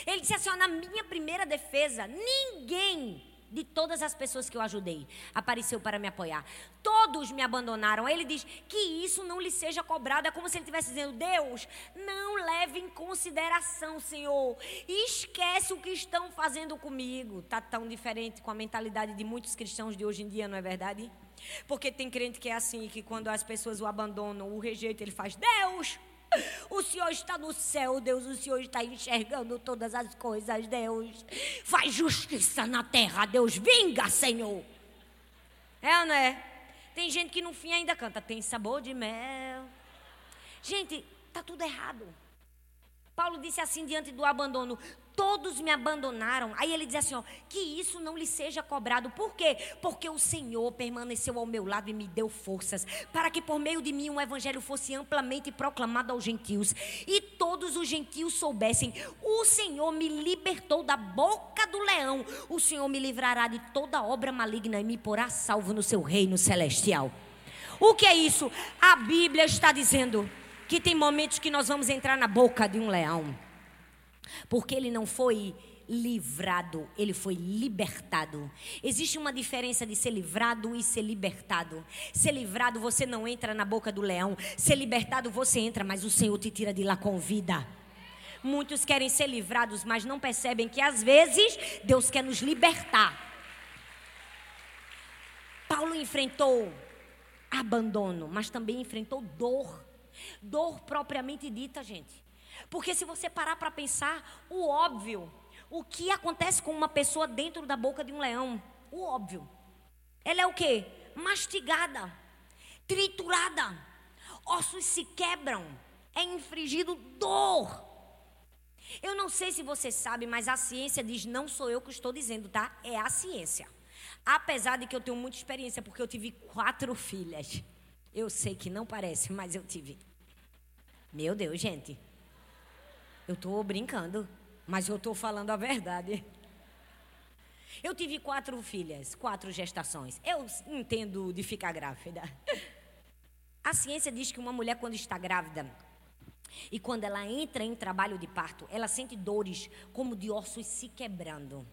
Speaker 1: Ele disse assim: ó, Na minha primeira defesa, ninguém de todas as pessoas que eu ajudei, apareceu para me apoiar. Todos me abandonaram. Ele diz que isso não lhe seja cobrado. É como se ele estivesse dizendo: Deus, não leve em consideração, Senhor. Esquece o que estão fazendo comigo. Está tão diferente com a mentalidade de muitos cristãos de hoje em dia, não é verdade? Porque tem crente que é assim, que quando as pessoas o abandonam, o rejeitam, ele faz: Deus, o Senhor está no céu, Deus. O Senhor está enxergando todas as coisas, Deus. Faz justiça na terra, Deus. Vinga, Senhor. É não é? Tem gente que no fim ainda canta, tem sabor de mel. Gente, tá tudo errado. Paulo disse assim diante do abandono: todos me abandonaram. Aí ele diz assim: ó, que isso não lhe seja cobrado. Por quê? Porque o Senhor permaneceu ao meu lado e me deu forças, para que por meio de mim o evangelho fosse amplamente proclamado aos gentios e todos os gentios soubessem: o Senhor me libertou da boca do leão, o Senhor me livrará de toda obra maligna e me porá salvo no seu reino celestial. O que é isso? A Bíblia está dizendo que tem momentos que nós vamos entrar na boca de um leão. Porque ele não foi livrado, ele foi libertado. Existe uma diferença de ser livrado e ser libertado. Ser livrado, você não entra na boca do leão. Ser libertado, você entra, mas o Senhor te tira de lá com vida. Muitos querem ser livrados, mas não percebem que às vezes Deus quer nos libertar. Paulo enfrentou abandono, mas também enfrentou dor. Dor propriamente dita, gente. Porque se você parar para pensar, o óbvio, o que acontece com uma pessoa dentro da boca de um leão? O óbvio. Ela é o quê? Mastigada, triturada, ossos se quebram, é infligido dor. Eu não sei se você sabe, mas a ciência diz, não sou eu que estou dizendo, tá? É a ciência. Apesar de que eu tenho muita experiência, porque eu tive quatro filhas. Eu sei que não parece, mas eu tive. Meu Deus, gente. Eu estou brincando, mas eu estou falando a verdade. Eu tive quatro filhas, quatro gestações. Eu entendo de ficar grávida. A ciência diz que uma mulher, quando está grávida, e quando ela entra em trabalho de parto, ela sente dores como de ossos se quebrando.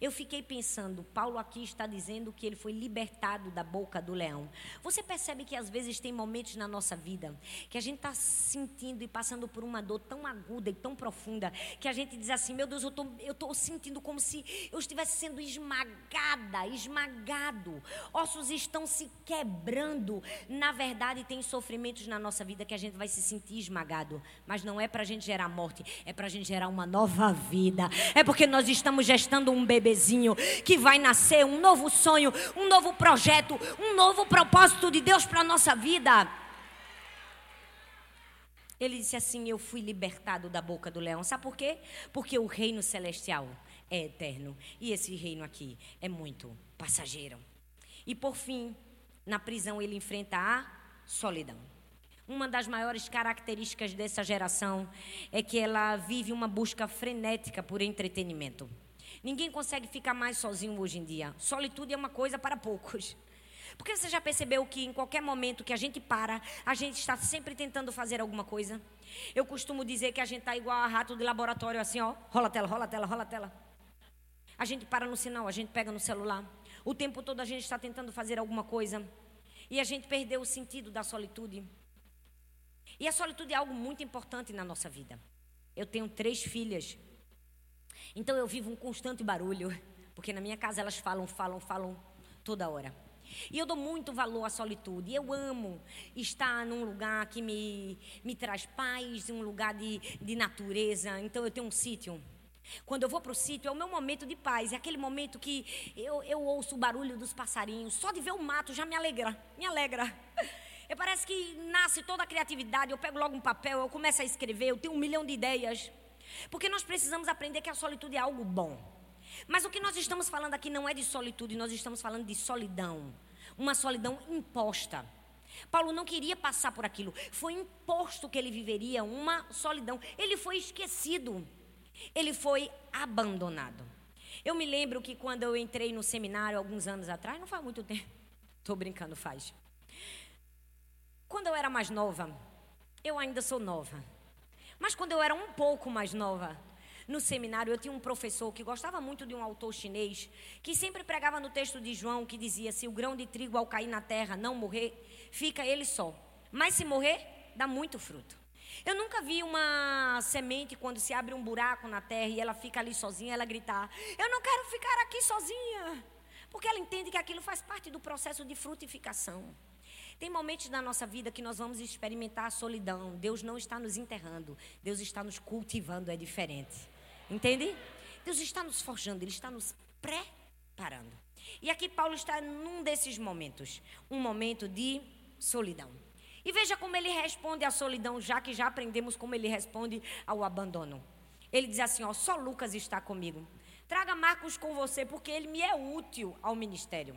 Speaker 1: Eu fiquei pensando, Paulo aqui está dizendo que ele foi libertado da boca do leão. Você percebe que às vezes tem momentos na nossa vida que a gente está sentindo e passando por uma dor tão aguda e tão profunda que a gente diz assim: meu Deus, eu tô, estou sentindo como se eu estivesse sendo esmagada, esmagado. Ossos estão se quebrando. Na verdade, tem sofrimentos na nossa vida que a gente vai se sentir esmagado. Mas não é para a gente gerar morte, é para a gente gerar uma nova vida. É porque nós estamos gestando um bebê bebezinho que vai nascer, um novo sonho, um novo projeto, um novo propósito de Deus para a nossa vida. Ele disse assim: Eu fui libertado da boca do leão. Sabe por quê? Porque o reino celestial é eterno e esse reino aqui é muito passageiro. E por fim, na prisão ele enfrenta a solidão. Uma das maiores características dessa geração é que ela vive uma busca frenética por entretenimento. Ninguém consegue ficar mais sozinho hoje em dia. Solitude é uma coisa para poucos. Porque você já percebeu que em qualquer momento que a gente para, a gente está sempre tentando fazer alguma coisa? Eu costumo dizer que a gente está igual a rato de laboratório, assim, ó. Rola a tela, rola a tela, rola a tela. A gente para no sinal, a gente pega no celular. O tempo todo a gente está tentando fazer alguma coisa. E a gente perdeu o sentido da solitude. E a solitude é algo muito importante na nossa vida. Eu tenho três filhas. Então eu vivo um constante barulho, porque na minha casa elas falam, falam, falam toda hora. E eu dou muito valor à solitude. Eu amo estar num lugar que me, me traz paz, um lugar de, de natureza. Então eu tenho um sítio. Quando eu vou para o sítio, é o meu momento de paz. É aquele momento que eu, eu ouço o barulho dos passarinhos. Só de ver o mato já me alegra. Me alegra. E parece que nasce toda a criatividade. Eu pego logo um papel, eu começo a escrever. Eu tenho um milhão de ideias. Porque nós precisamos aprender que a solitude é algo bom. Mas o que nós estamos falando aqui não é de solitude, nós estamos falando de solidão. Uma solidão imposta. Paulo não queria passar por aquilo. Foi imposto que ele viveria uma solidão. Ele foi esquecido. Ele foi abandonado. Eu me lembro que quando eu entrei no seminário alguns anos atrás, não faz muito tempo. Estou brincando, faz. Quando eu era mais nova, eu ainda sou nova. Mas quando eu era um pouco mais nova, no seminário, eu tinha um professor que gostava muito de um autor chinês, que sempre pregava no texto de João, que dizia: Se o grão de trigo ao cair na terra não morrer, fica ele só. Mas se morrer, dá muito fruto. Eu nunca vi uma semente, quando se abre um buraco na terra e ela fica ali sozinha, ela gritar: Eu não quero ficar aqui sozinha. Porque ela entende que aquilo faz parte do processo de frutificação. Tem momentos na nossa vida que nós vamos experimentar a solidão. Deus não está nos enterrando, Deus está nos cultivando, é diferente. Entende? Deus está nos forjando, Ele está nos preparando. E aqui Paulo está num desses momentos, um momento de solidão. E veja como ele responde à solidão, já que já aprendemos como ele responde ao abandono. Ele diz assim: ó, só Lucas está comigo. Traga Marcos com você, porque ele me é útil ao ministério.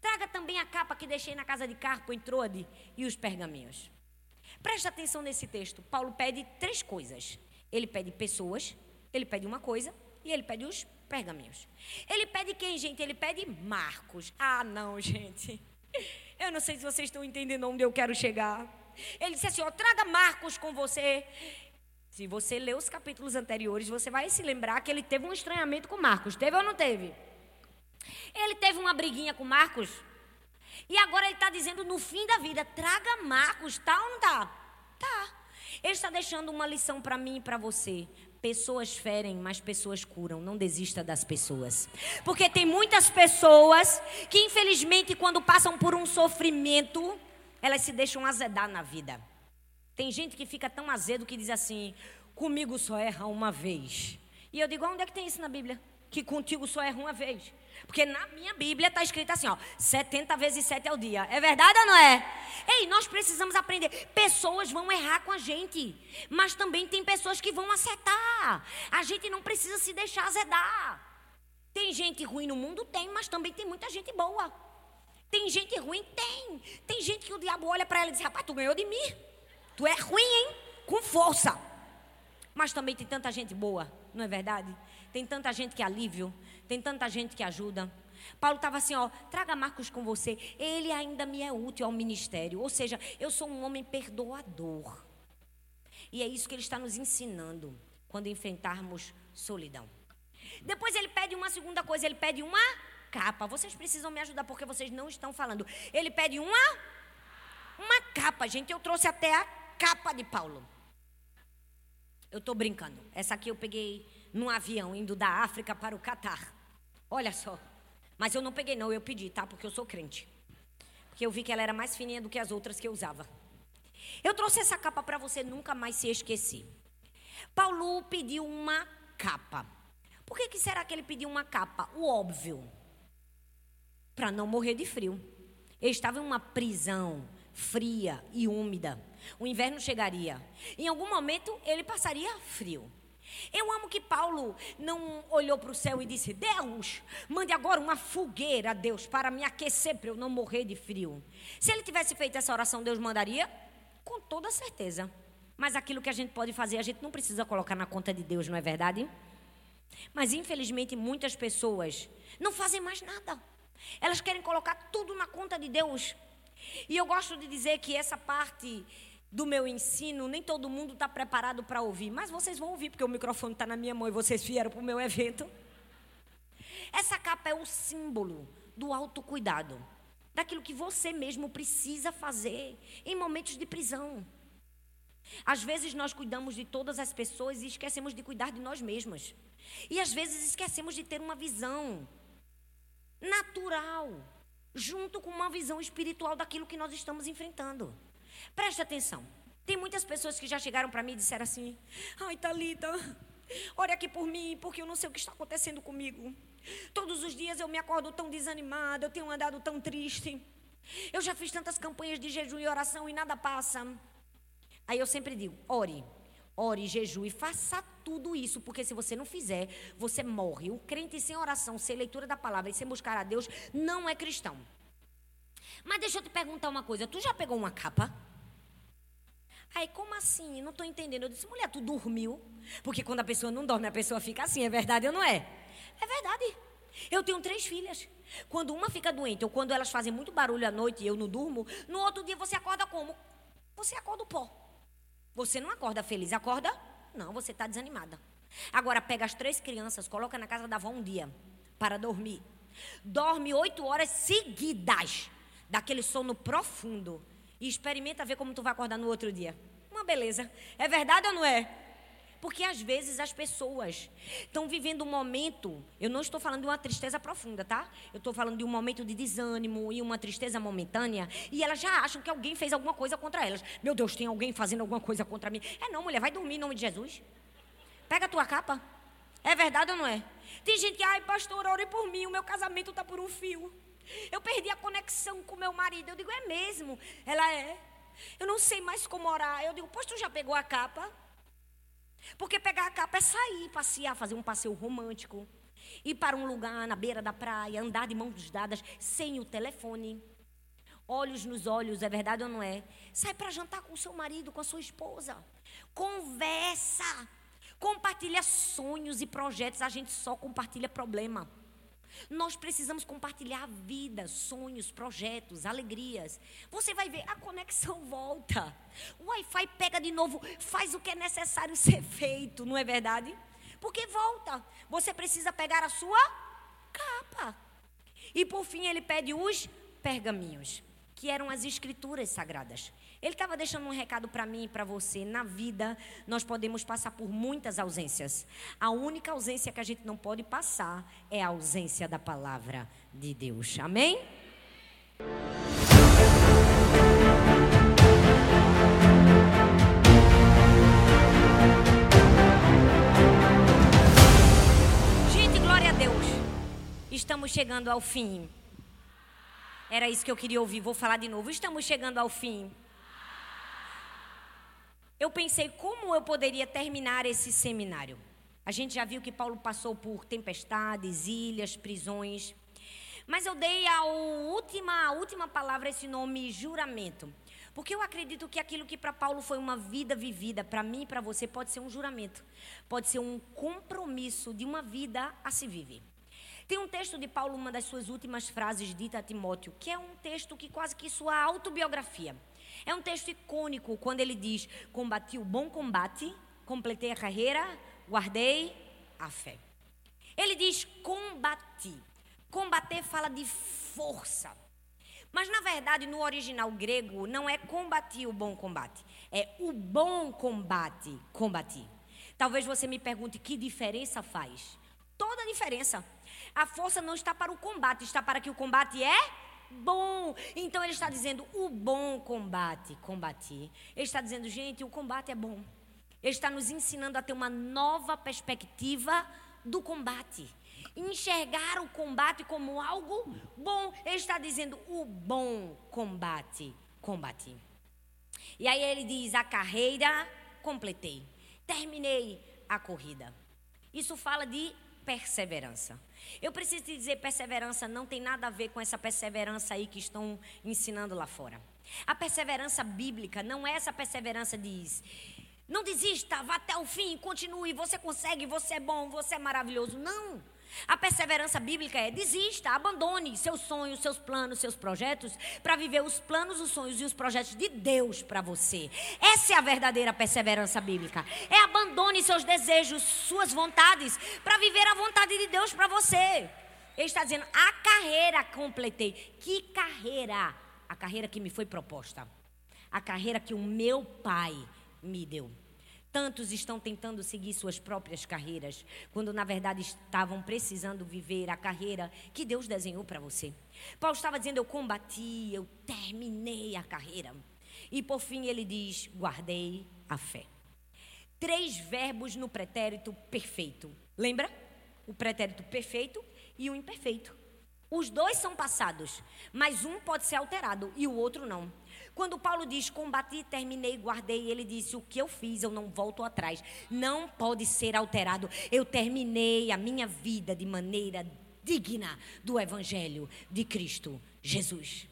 Speaker 1: Traga também a capa que deixei na casa de Carpo em Trode e os pergaminhos. Preste atenção nesse texto. Paulo pede três coisas. Ele pede pessoas, ele pede uma coisa e ele pede os pergaminhos. Ele pede quem, gente? Ele pede Marcos. Ah, não, gente. Eu não sei se vocês estão entendendo onde eu quero chegar. Ele disse assim: ó, traga Marcos com você. Se você ler os capítulos anteriores, você vai se lembrar que ele teve um estranhamento com Marcos. Teve ou não teve? Ele teve uma briguinha com Marcos. E agora ele está dizendo no fim da vida: traga Marcos, tá ou não tá? Tá. Ele está deixando uma lição para mim e para você. Pessoas ferem, mas pessoas curam. Não desista das pessoas. Porque tem muitas pessoas que, infelizmente, quando passam por um sofrimento, elas se deixam azedar na vida. Tem gente que fica tão azedo que diz assim: comigo só erra uma vez. E eu digo: onde é que tem isso na Bíblia? Que contigo só erra uma vez. Porque na minha Bíblia está escrito assim, ó, 70 vezes 7 é o dia. É verdade ou não é? Ei, nós precisamos aprender. Pessoas vão errar com a gente, mas também tem pessoas que vão acertar. A gente não precisa se deixar azedar. Tem gente ruim no mundo? Tem, mas também tem muita gente boa. Tem gente ruim? Tem. Tem gente que o diabo olha para ela e diz: rapaz, tu ganhou de mim. Tu é ruim, hein? Com força. Mas também tem tanta gente boa, não é verdade? Tem tanta gente que é alívio, tem tanta gente que ajuda. Paulo estava assim, ó, traga Marcos com você. Ele ainda me é útil ao ministério. Ou seja, eu sou um homem perdoador. E é isso que ele está nos ensinando quando enfrentarmos solidão. Depois ele pede uma segunda coisa, ele pede uma capa. Vocês precisam me ajudar porque vocês não estão falando. Ele pede uma uma capa, gente. Eu trouxe até a capa de Paulo. Eu estou brincando. Essa aqui eu peguei num avião indo da África para o Catar. Olha só. Mas eu não peguei, não, eu pedi, tá? Porque eu sou crente. Porque eu vi que ela era mais fininha do que as outras que eu usava. Eu trouxe essa capa para você nunca mais se esquecer. Paulo pediu uma capa. Por que, que será que ele pediu uma capa? O óbvio. Para não morrer de frio. Ele estava em uma prisão fria e úmida. O inverno chegaria. Em algum momento ele passaria frio. Eu amo que Paulo não olhou para o céu e disse: Deus, mande agora uma fogueira, Deus, para me aquecer, para eu não morrer de frio. Se ele tivesse feito essa oração, Deus mandaria? Com toda certeza. Mas aquilo que a gente pode fazer, a gente não precisa colocar na conta de Deus, não é verdade? Mas infelizmente muitas pessoas não fazem mais nada. Elas querem colocar tudo na conta de Deus. E eu gosto de dizer que essa parte do meu ensino, nem todo mundo está preparado para ouvir, mas vocês vão ouvir, porque o microfone está na minha mão e vocês vieram para o meu evento. Essa capa é o símbolo do autocuidado, daquilo que você mesmo precisa fazer em momentos de prisão. Às vezes nós cuidamos de todas as pessoas e esquecemos de cuidar de nós mesmas. E às vezes esquecemos de ter uma visão natural, junto com uma visão espiritual daquilo que nós estamos enfrentando. Preste atenção. Tem muitas pessoas que já chegaram para mim e disseram assim: Ai, Thalita, ore aqui por mim, porque eu não sei o que está acontecendo comigo. Todos os dias eu me acordo tão desanimada, eu tenho andado tão triste. Eu já fiz tantas campanhas de jejum e oração e nada passa. Aí eu sempre digo: ore, ore, jejue, faça tudo isso, porque se você não fizer, você morre. O crente sem oração, sem leitura da palavra e sem buscar a Deus não é cristão. Mas deixa eu te perguntar uma coisa: tu já pegou uma capa? Aí, como assim? Não estou entendendo. Eu disse, mulher, tu dormiu? Porque quando a pessoa não dorme, a pessoa fica assim. É verdade ou não é? É verdade. Eu tenho três filhas. Quando uma fica doente ou quando elas fazem muito barulho à noite e eu não durmo, no outro dia você acorda como? Você acorda o pó. Você não acorda feliz, acorda? Não, você está desanimada. Agora pega as três crianças, coloca na casa da avó um dia para dormir. Dorme oito horas seguidas, daquele sono profundo e experimenta ver como tu vai acordar no outro dia. Uma beleza. É verdade ou não é? Porque às vezes as pessoas estão vivendo um momento, eu não estou falando de uma tristeza profunda, tá? Eu estou falando de um momento de desânimo e uma tristeza momentânea, e elas já acham que alguém fez alguma coisa contra elas. Meu Deus, tem alguém fazendo alguma coisa contra mim. É não, mulher, vai dormir em nome de Jesus. Pega a tua capa. É verdade ou não é? Tem gente que, ai, pastor, ore por mim, o meu casamento está por um fio. Eu perdi a conexão com meu marido. Eu digo, é mesmo? Ela é. Eu não sei mais como orar. Eu digo, pois tu já pegou a capa? Porque pegar a capa é sair, passear, fazer um passeio romântico. Ir para um lugar na beira da praia, andar de mãos dadas, sem o telefone. Olhos nos olhos, é verdade ou não é? Sai para jantar com o seu marido, com a sua esposa. Conversa. Compartilha sonhos e projetos. A gente só compartilha problema. Nós precisamos compartilhar vida, sonhos, projetos, alegrias. Você vai ver, a conexão volta. O Wi-Fi pega de novo, faz o que é necessário ser feito, não é verdade? Porque volta. Você precisa pegar a sua capa. E por fim, ele pede os pergaminhos, que eram as escrituras sagradas. Ele estava deixando um recado para mim e para você. Na vida, nós podemos passar por muitas ausências. A única ausência que a gente não pode passar é a ausência da palavra de Deus. Amém? Gente, glória a Deus. Estamos chegando ao fim. Era isso que eu queria ouvir. Vou falar de novo. Estamos chegando ao fim eu pensei como eu poderia terminar esse seminário. A gente já viu que Paulo passou por tempestades, ilhas, prisões. Mas eu dei a última, a última palavra esse nome juramento. Porque eu acredito que aquilo que para Paulo foi uma vida vivida, para mim e para você pode ser um juramento. Pode ser um compromisso de uma vida a se viver. Tem um texto de Paulo, uma das suas últimas frases dita a Timóteo, que é um texto que quase que sua autobiografia. É um texto icônico quando ele diz: Combati o bom combate, completei a carreira, guardei a fé. Ele diz combati. Combater fala de força. Mas na verdade, no original grego, não é combater o bom combate, é o bom combate, combater. Talvez você me pergunte que diferença faz. Toda a diferença. A força não está para o combate, está para que o combate é bom. Então ele está dizendo o bom combate, combater. Ele está dizendo, gente, o combate é bom. Ele está nos ensinando a ter uma nova perspectiva do combate enxergar o combate como algo bom. Ele está dizendo o bom combate, combate. E aí ele diz: a carreira completei, terminei a corrida. Isso fala de perseverança. Eu preciso te dizer, perseverança não tem nada a ver com essa perseverança aí que estão ensinando lá fora. A perseverança bíblica não é essa perseverança diz, não desista, vá até o fim, continue, você consegue, você é bom, você é maravilhoso. Não. A perseverança bíblica é desista, abandone seus sonhos, seus planos, seus projetos para viver os planos, os sonhos e os projetos de Deus para você. Essa é a verdadeira perseverança bíblica. É abandone seus desejos, suas vontades para viver a vontade de Deus para você. Ele está dizendo: "A carreira completei". Que carreira? A carreira que me foi proposta. A carreira que o meu pai me deu. Tantos estão tentando seguir suas próprias carreiras, quando na verdade estavam precisando viver a carreira que Deus desenhou para você. Paulo estava dizendo: Eu combati, eu terminei a carreira. E por fim ele diz: Guardei a fé. Três verbos no pretérito perfeito. Lembra? O pretérito perfeito e o imperfeito. Os dois são passados, mas um pode ser alterado e o outro não. Quando Paulo diz combati, terminei, guardei, ele disse: O que eu fiz, eu não volto atrás. Não pode ser alterado. Eu terminei a minha vida de maneira digna do Evangelho de Cristo Jesus.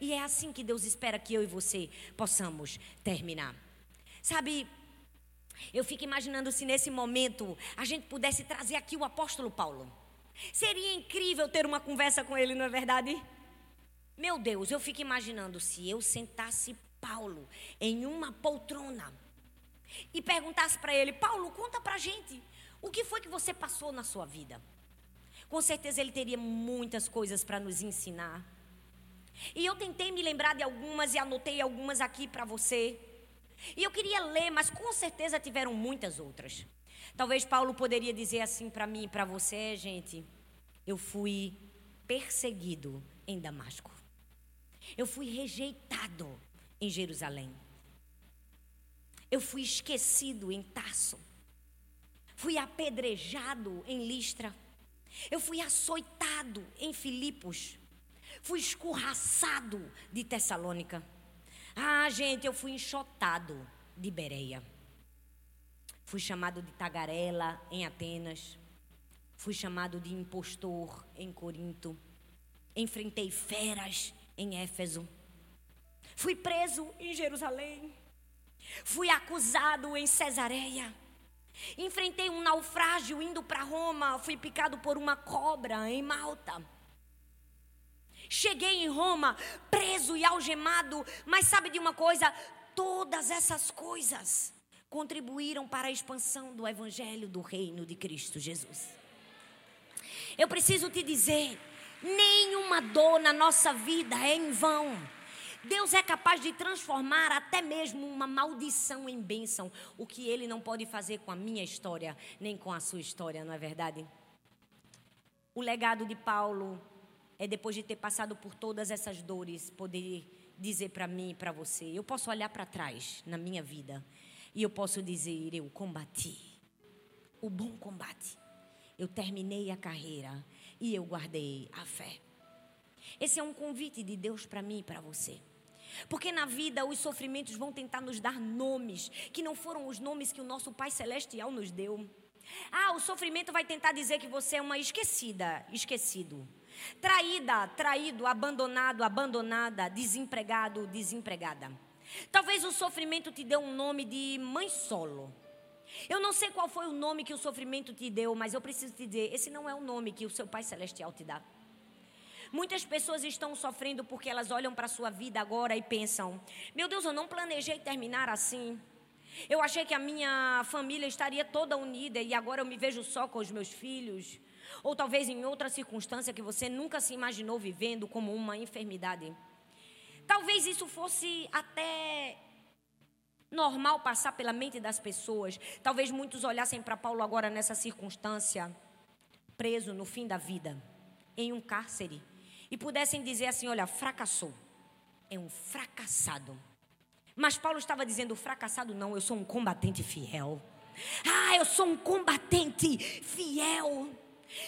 Speaker 1: E é assim que Deus espera que eu e você possamos terminar. Sabe, eu fico imaginando se nesse momento a gente pudesse trazer aqui o apóstolo Paulo. Seria incrível ter uma conversa com ele, não é verdade? Meu Deus, eu fico imaginando se eu sentasse Paulo em uma poltrona e perguntasse para ele: Paulo, conta para gente, o que foi que você passou na sua vida? Com certeza ele teria muitas coisas para nos ensinar. E eu tentei me lembrar de algumas e anotei algumas aqui para você. E eu queria ler, mas com certeza tiveram muitas outras. Talvez Paulo poderia dizer assim para mim e para você, gente: eu fui perseguido em Damasco. Eu fui rejeitado em Jerusalém. Eu fui esquecido em Tasso. Fui apedrejado em Listra. Eu fui açoitado em Filipos. Fui escorraçado de Tessalônica. Ah, gente, eu fui enxotado de Bereia. Fui chamado de tagarela em Atenas. Fui chamado de impostor em Corinto. Enfrentei feras em Éfeso. Fui preso em Jerusalém. Fui acusado em Cesareia. Enfrentei um naufrágio indo para Roma. Fui picado por uma cobra em Malta. Cheguei em Roma preso e algemado. Mas sabe de uma coisa? Todas essas coisas contribuíram para a expansão do evangelho do reino de Cristo Jesus. Eu preciso te dizer Nenhuma dor na nossa vida é em vão. Deus é capaz de transformar até mesmo uma maldição em bênção, o que Ele não pode fazer com a minha história, nem com a sua história, não é verdade? O legado de Paulo é depois de ter passado por todas essas dores, poder dizer para mim e para você: eu posso olhar para trás na minha vida e eu posso dizer: eu combati o bom combate, eu terminei a carreira, e eu guardei a fé. Esse é um convite de Deus para mim e para você. Porque na vida os sofrimentos vão tentar nos dar nomes que não foram os nomes que o nosso Pai Celestial nos deu. Ah, o sofrimento vai tentar dizer que você é uma esquecida, esquecido. Traída, traído, abandonado, abandonada, desempregado, desempregada. Talvez o sofrimento te dê um nome de mãe solo. Eu não sei qual foi o nome que o sofrimento te deu, mas eu preciso te dizer: esse não é o nome que o seu Pai Celestial te dá. Muitas pessoas estão sofrendo porque elas olham para a sua vida agora e pensam: meu Deus, eu não planejei terminar assim. Eu achei que a minha família estaria toda unida e agora eu me vejo só com os meus filhos. Ou talvez em outra circunstância que você nunca se imaginou vivendo, como uma enfermidade. Talvez isso fosse até normal passar pela mente das pessoas. Talvez muitos olhassem para Paulo agora nessa circunstância, preso no fim da vida, em um cárcere, e pudessem dizer assim: olha, fracassou, é um fracassado. Mas Paulo estava dizendo: fracassado não, eu sou um combatente fiel. Ah, eu sou um combatente fiel.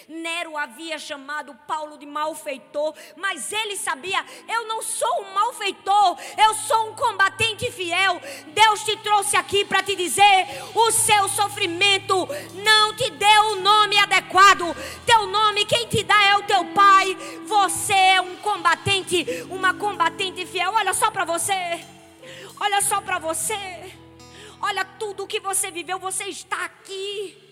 Speaker 1: Nero havia chamado Paulo de malfeitor, mas ele sabia: eu não sou um malfeitor, eu sou um combatente fiel. Deus te trouxe aqui para te dizer: o seu sofrimento não te deu o nome adequado. Teu nome, quem te dá é o teu pai. Você é um combatente, uma combatente fiel. Olha só para você, olha só para você, olha tudo o que você viveu, você está aqui.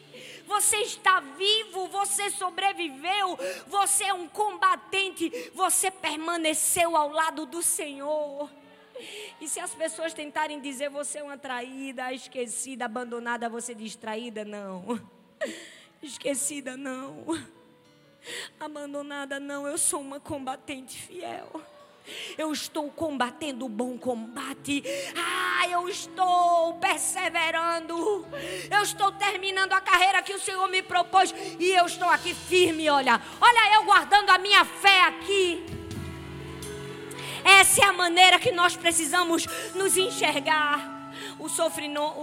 Speaker 1: Você está vivo, você sobreviveu, você é um combatente, você permaneceu ao lado do Senhor. E se as pessoas tentarem dizer você é uma traída, esquecida, abandonada, você distraída, não. Esquecida, não. Abandonada, não. Eu sou uma combatente fiel. Eu estou combatendo o bom combate. Ah, eu estou perseverando. Eu estou terminando a carreira que o Senhor me propôs. E eu estou aqui firme, olha. Olha eu guardando a minha fé aqui. Essa é a maneira que nós precisamos nos enxergar. O,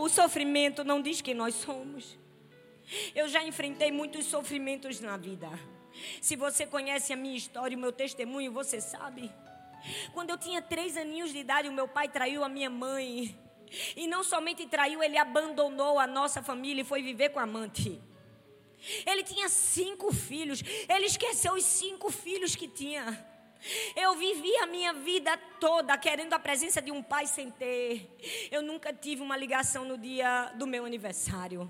Speaker 1: o sofrimento não diz quem nós somos. Eu já enfrentei muitos sofrimentos na vida. Se você conhece a minha história e o meu testemunho, você sabe. Quando eu tinha três aninhos de idade, o meu pai traiu a minha mãe. E não somente traiu, ele abandonou a nossa família e foi viver com a amante. Ele tinha cinco filhos. Ele esqueceu os cinco filhos que tinha. Eu vivi a minha vida toda querendo a presença de um pai sem ter. Eu nunca tive uma ligação no dia do meu aniversário.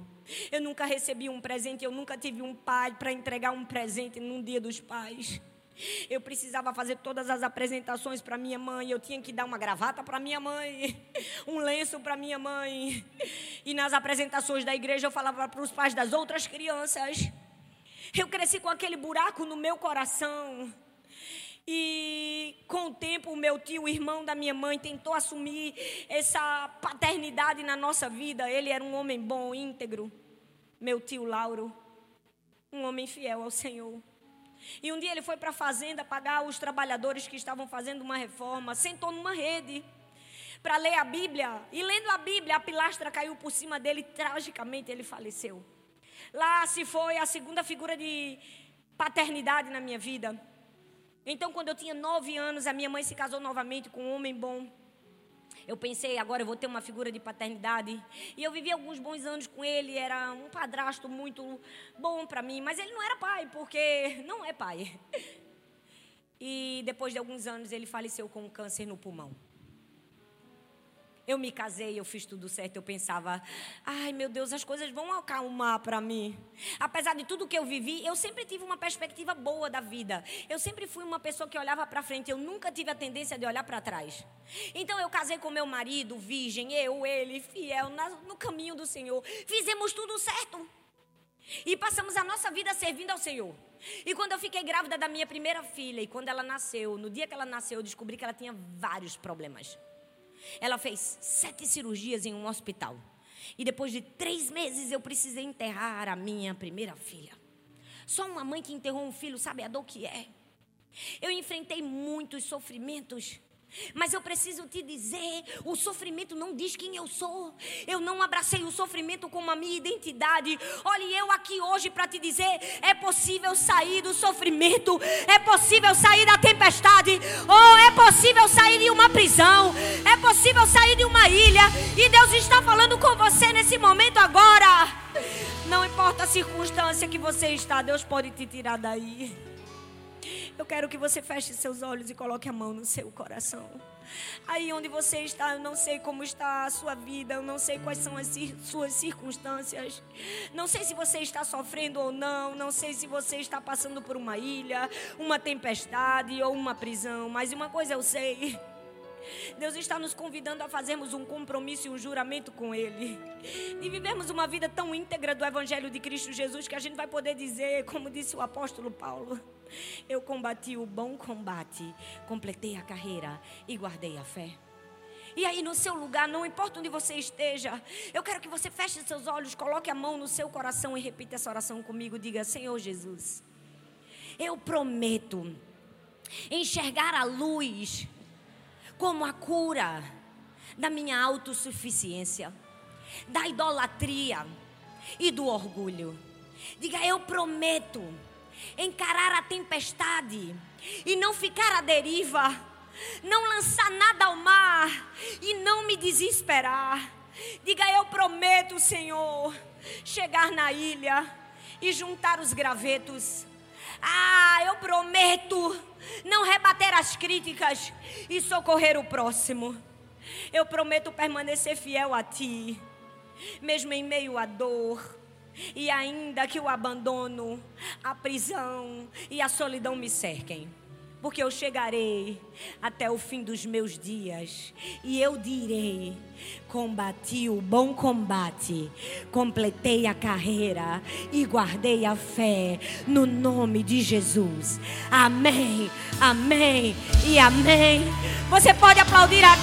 Speaker 1: Eu nunca recebi um presente. Eu nunca tive um pai para entregar um presente num dia dos pais. Eu precisava fazer todas as apresentações para minha mãe. Eu tinha que dar uma gravata para minha mãe, um lenço para minha mãe. E nas apresentações da igreja eu falava para os pais das outras crianças. Eu cresci com aquele buraco no meu coração. E com o tempo, o meu tio, o irmão da minha mãe, tentou assumir essa paternidade na nossa vida. Ele era um homem bom, íntegro. Meu tio Lauro, um homem fiel ao Senhor. E um dia ele foi para a fazenda pagar os trabalhadores que estavam fazendo uma reforma, sentou numa rede para ler a Bíblia. E lendo a Bíblia, a pilastra caiu por cima dele e tragicamente ele faleceu. Lá se foi a segunda figura de paternidade na minha vida. Então, quando eu tinha nove anos, a minha mãe se casou novamente com um homem bom. Eu pensei, agora eu vou ter uma figura de paternidade. E eu vivi alguns bons anos com ele, era um padrasto muito bom para mim, mas ele não era pai, porque não é pai. E depois de alguns anos ele faleceu com um câncer no pulmão. Eu me casei, eu fiz tudo certo. Eu pensava, ai meu Deus, as coisas vão acalmar para mim. Apesar de tudo que eu vivi, eu sempre tive uma perspectiva boa da vida. Eu sempre fui uma pessoa que olhava para frente. Eu nunca tive a tendência de olhar para trás. Então eu casei com meu marido, virgem, eu, ele, fiel, no caminho do Senhor. Fizemos tudo certo. E passamos a nossa vida servindo ao Senhor. E quando eu fiquei grávida da minha primeira filha, e quando ela nasceu, no dia que ela nasceu, eu descobri que ela tinha vários problemas. Ela fez sete cirurgias em um hospital. E depois de três meses eu precisei enterrar a minha primeira filha. Só uma mãe que enterrou um filho sabe a dor que é. Eu enfrentei muitos sofrimentos. Mas eu preciso te dizer: o sofrimento não diz quem eu sou. Eu não abracei o sofrimento como a minha identidade. Olhe, eu aqui hoje para te dizer: é possível sair do sofrimento, é possível sair da tempestade, ou é possível sair de uma prisão, é possível sair de uma ilha. E Deus está falando com você nesse momento agora. Não importa a circunstância que você está, Deus pode te tirar daí. Eu quero que você feche seus olhos e coloque a mão no seu coração. Aí onde você está, eu não sei como está a sua vida, eu não sei quais são as suas circunstâncias. Não sei se você está sofrendo ou não, não sei se você está passando por uma ilha, uma tempestade ou uma prisão, mas uma coisa eu sei. Deus está nos convidando a fazermos um compromisso e um juramento com Ele. E vivemos uma vida tão íntegra do Evangelho de Cristo Jesus que a gente vai poder dizer, como disse o apóstolo Paulo: Eu combati o bom combate, completei a carreira e guardei a fé. E aí, no seu lugar, não importa onde você esteja, eu quero que você feche seus olhos, coloque a mão no seu coração e repita essa oração comigo. Diga: Senhor Jesus, eu prometo enxergar a luz como a cura da minha autossuficiência, da idolatria e do orgulho. Diga, eu prometo encarar a tempestade e não ficar à deriva, não lançar nada ao mar e não me desesperar. Diga, eu prometo, Senhor, chegar na ilha e juntar os gravetos. Ah, eu prometo não rebater as críticas e socorrer o próximo. Eu prometo permanecer fiel a Ti, mesmo em meio à dor. E ainda que o abandono, a prisão e a solidão me cerquem porque eu chegarei até o fim dos meus dias e eu direi: combati o bom combate, completei a carreira e guardei a fé no nome de Jesus. Amém, amém e amém. Você pode aplaudir aqui.